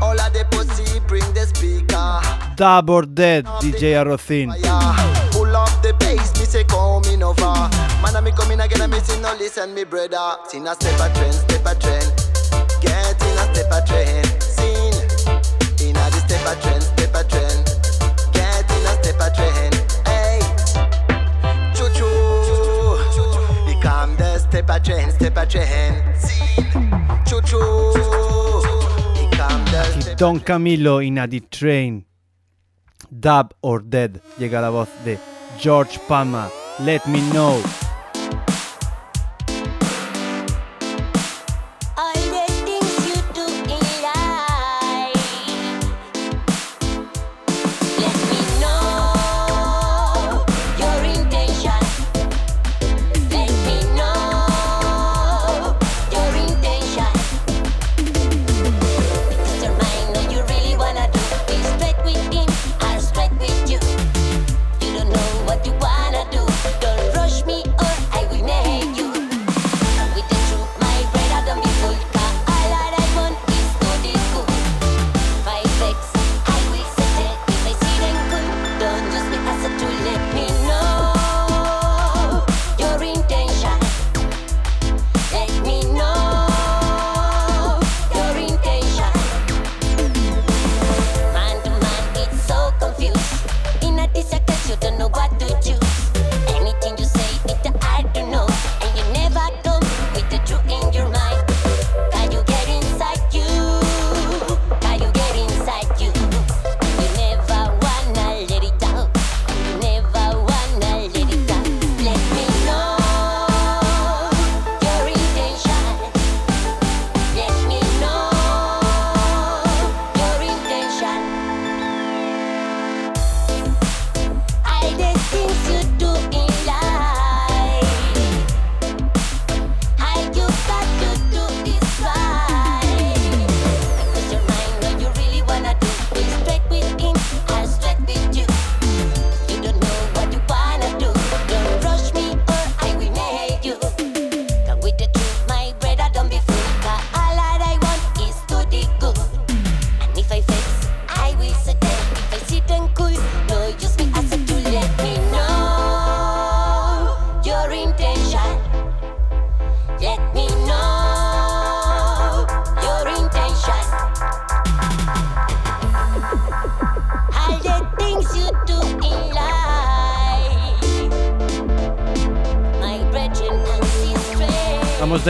All of the pussy bring the speaker. Dub or Dead, DJ. Yeah. Pull up the bass, me say coming over. Man, I me coming again, I me say no listen, me brother. A step a trend, step a trend. Get in a step a trend. Don Camilo in a the train. Dub or Dead. Llega la voz de George Palma. Let me know.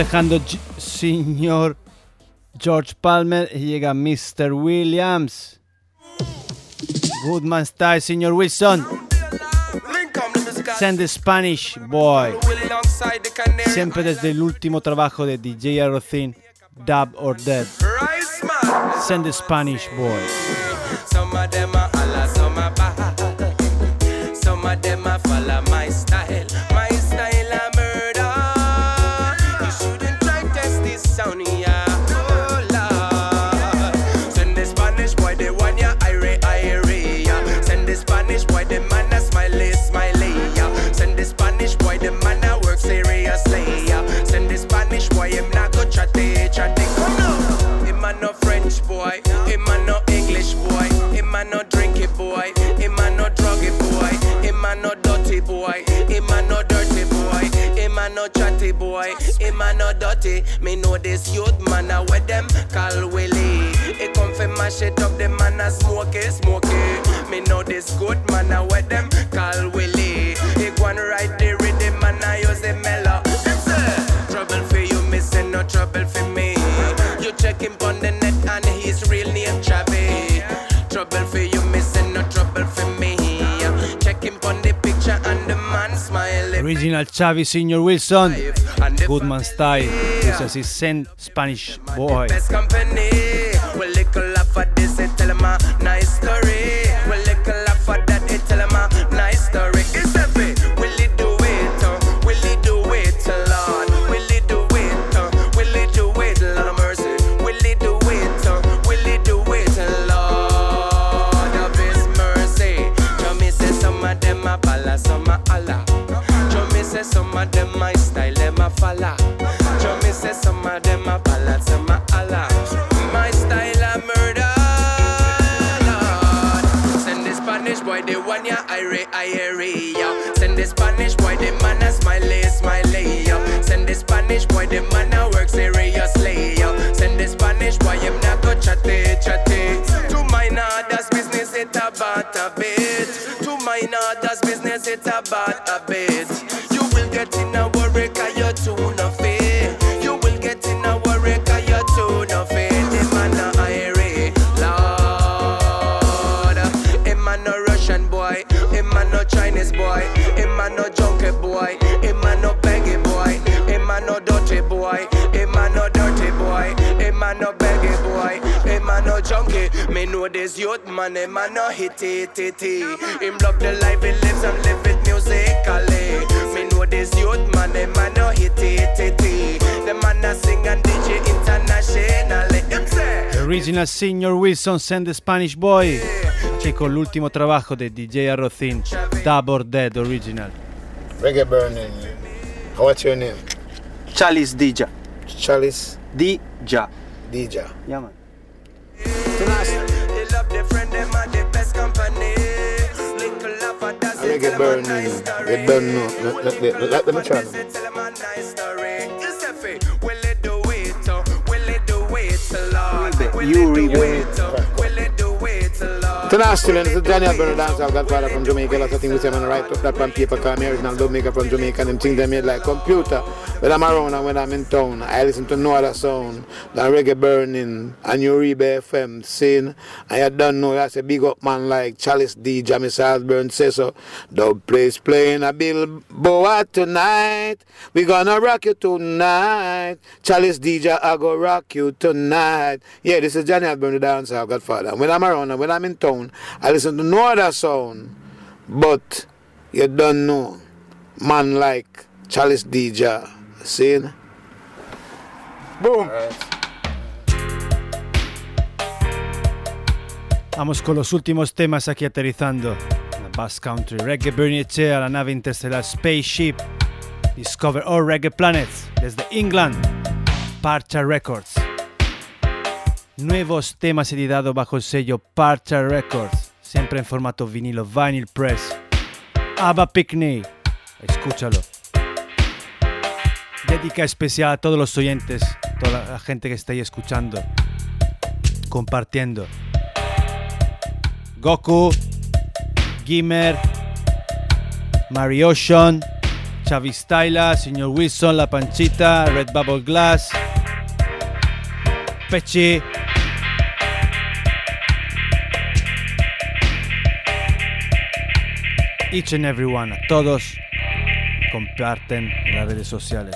Dejando señor George Palmer y llega Mr. Williams. Goodman style, señor Wilson. Send the Spanish boy. Siempre desde l'ultimo trabajo de DJ Arothin, Dub or Dead. Send the Spanish boy. Dirty. Me know this youth man a where them call Willie. He come fi mash it up, the man a smoke it, smoke it. Me know this good man a where them call Willie. He go and ride the rhythm and I use the mellow. Them say, Trouble for you, missing no trouble for me. You check him on the net and his real name Chavi. Trouble for you, missing no trouble for me. Check him on the picture and the man smiling. Original Chavi Senior Wilson. Goodman style. This is his Send Spanish boy. The Spanish boy, the man a smiley smiley yo. Send the Spanish boy, the man a work seriously yo. Send the Spanish boy, him not go chatty chatty. To my that's business it about a bit. To my that's business it about a bit. Youth man. Him a no hitty titty. Him love the life he lives and live it musically. Me know this youth man. Him a no titty. The man a sing and DJ internationally. Him say. Original Senior Wilson Send the Spanish Boy. Aquí con l'ultimo trabajo de DJ Arrocin, Dub or Dead Original. Reggae burning. What's your name? Chalice Dija. Chalice Dija. Dija. Yeah, man. Reggae burning. You don't. Let, let, let, let, let me try. tell them a nice story. Giuseppe, will it do it? uh, Will it do it, Lord? Will it do it? uh, Will it do it, Lord? Tonight, students, this is Daniel Bernard Dancehall, Godfather from Jamaica. Lots of things we say, man, write up that on paper, call me original Jamaica from Jamaica. Them things they made like computer. When I'm around and when I'm in town, I listen to no other sound than reggae burning and Uribe FM scene. And you don't know, that's a big up man like Chalice D, Jamie Salzburn says so. Dub place playing a Bilbao tonight. We gonna rock you tonight. Chalice DJ, I go rock you tonight. Yeah, this is Johnny Alburn, the dancer, Godfather. When I'm around and when I'm in town, I listen to no other sound. But you don't know, man like Chalice DJ. See? Boom. Vamos con los últimos temas aquí aterrizando. Bass Country, Reggae Bernicea, la nave interestelar Spaceship, Discover All Reggae Planets, desde England, Parcha Records. Nuevos temas editados bajo el sello Parcha Records, siempre en formato vinilo, vinyl press. Abba Picnic, escúchalo. Dedica especial a todos los oyentes, toda la gente que está ahí escuchando, compartiendo. Goku, Gimmer, Mary Ocean, Xavi Styla, Señor Wilson, La Panchita, Red Bubble Glass, Pechi. Each and every one, todos, comparten en las redes sociales.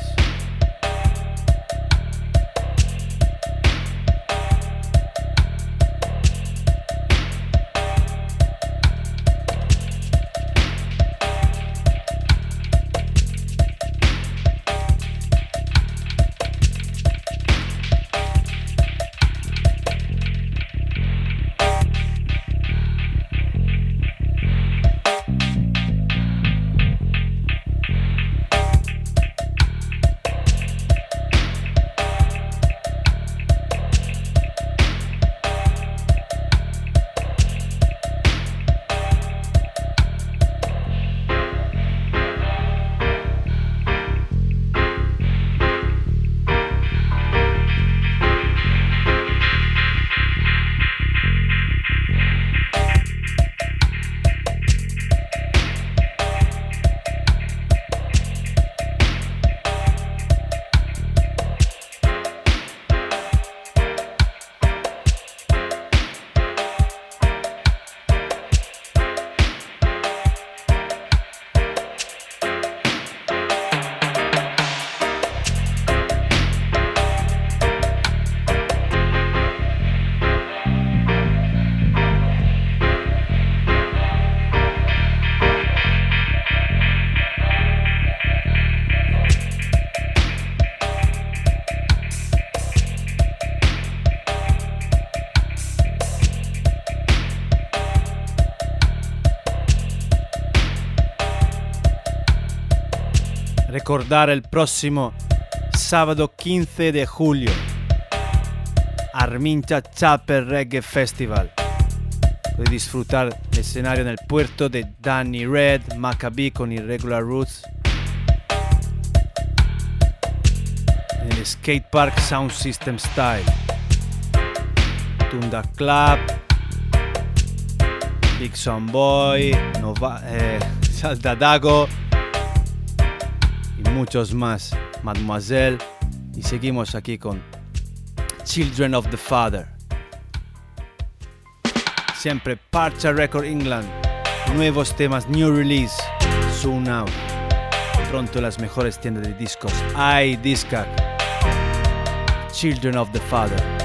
Recordar el próximo sábado 15 de julio, Armincha Chapel Reggae Festival. Puedes disfrutar el escenario en el puerto de Danny Red, Maccabi con Irregular Roots. En el skatepark Sound System Style. Tunda Club. Big Son Boy. Nova, eh, Saldadago. Muchos más. Mademoiselle. Y seguimos aquí con Children of the Father. Siempre Parcha Record England. Nuevos temas, new release. Soon out. Pronto las mejores tiendas de discos. iDiscac. Children of the Father.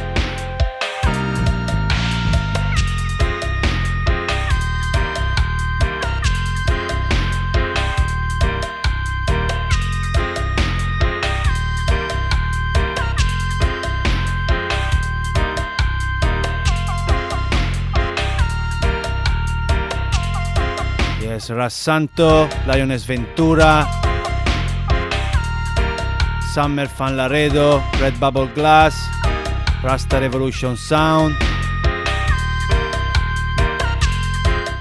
Ras Santo, Lioness Ventura, Summer Fan Laredo, Red Bubble Glass, Rasta Revolution Sound,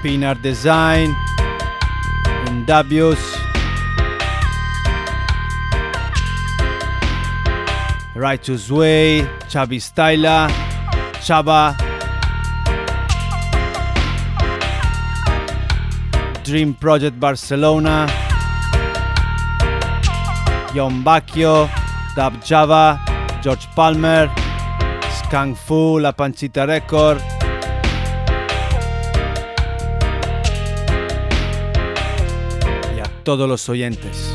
Pinar Design, Indabius, Righteous Way, Chavi Styla, Chaba, Dream Project Barcelona, John Bacchio, Dab Java, George Palmer, Skunk Fu, La Pancita Record. Y a todos los oyentes.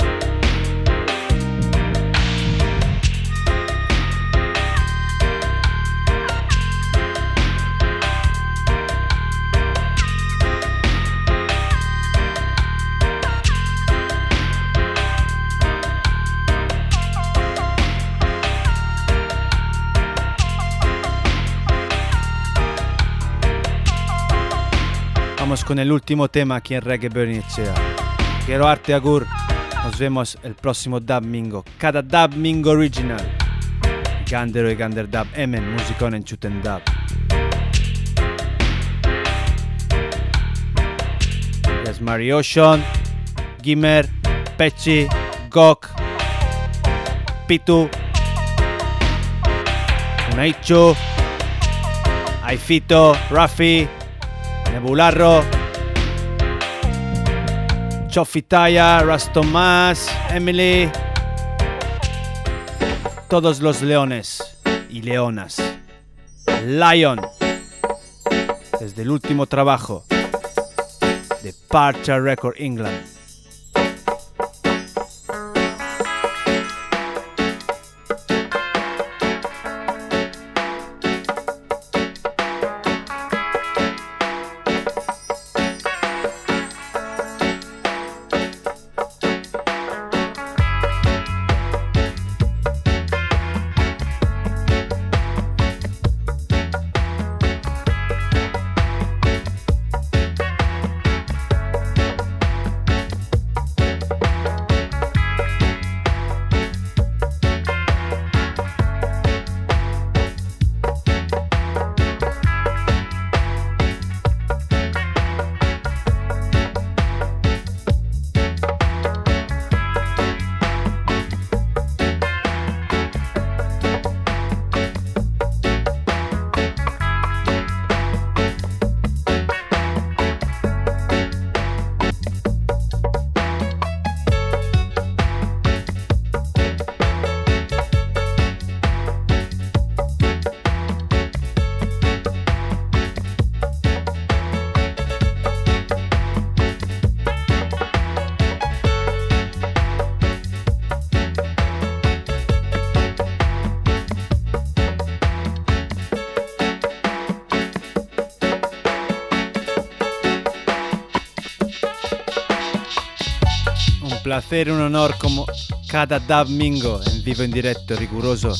Con el último tema aquí en Reggae Burning Echea. Quiero arte agur. Nos vemos el próximo Dub. Cada Dub Mingo original. Gandero y Gander Dub. Emen, musicón en Chuten Dub. Yes, Mary Ocean, Gimmer, Pechi, Gok, Pitu, Unaichu, Aifito, Rafi, Nebularro, Chofitaya, Rastomás, Emily, todos los leones y leonas. Lion, desde el último trabajo de Parcha Record England. Placer, un honor como cada domingo en vivo, en directo, riguroso,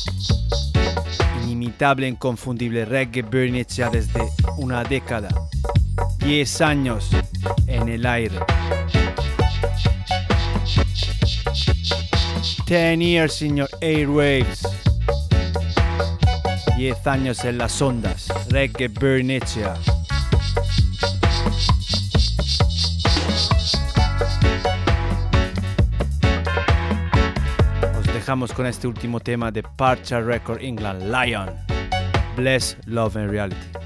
inimitable, inconfundible reggae ya desde una década, 10 años en el aire. 10 years in your airwaves. 10 años en las ondas. Reggae Bernicea. Dejamos con este último tema de Parcha Record England, Lion. Bless, Love and Reality.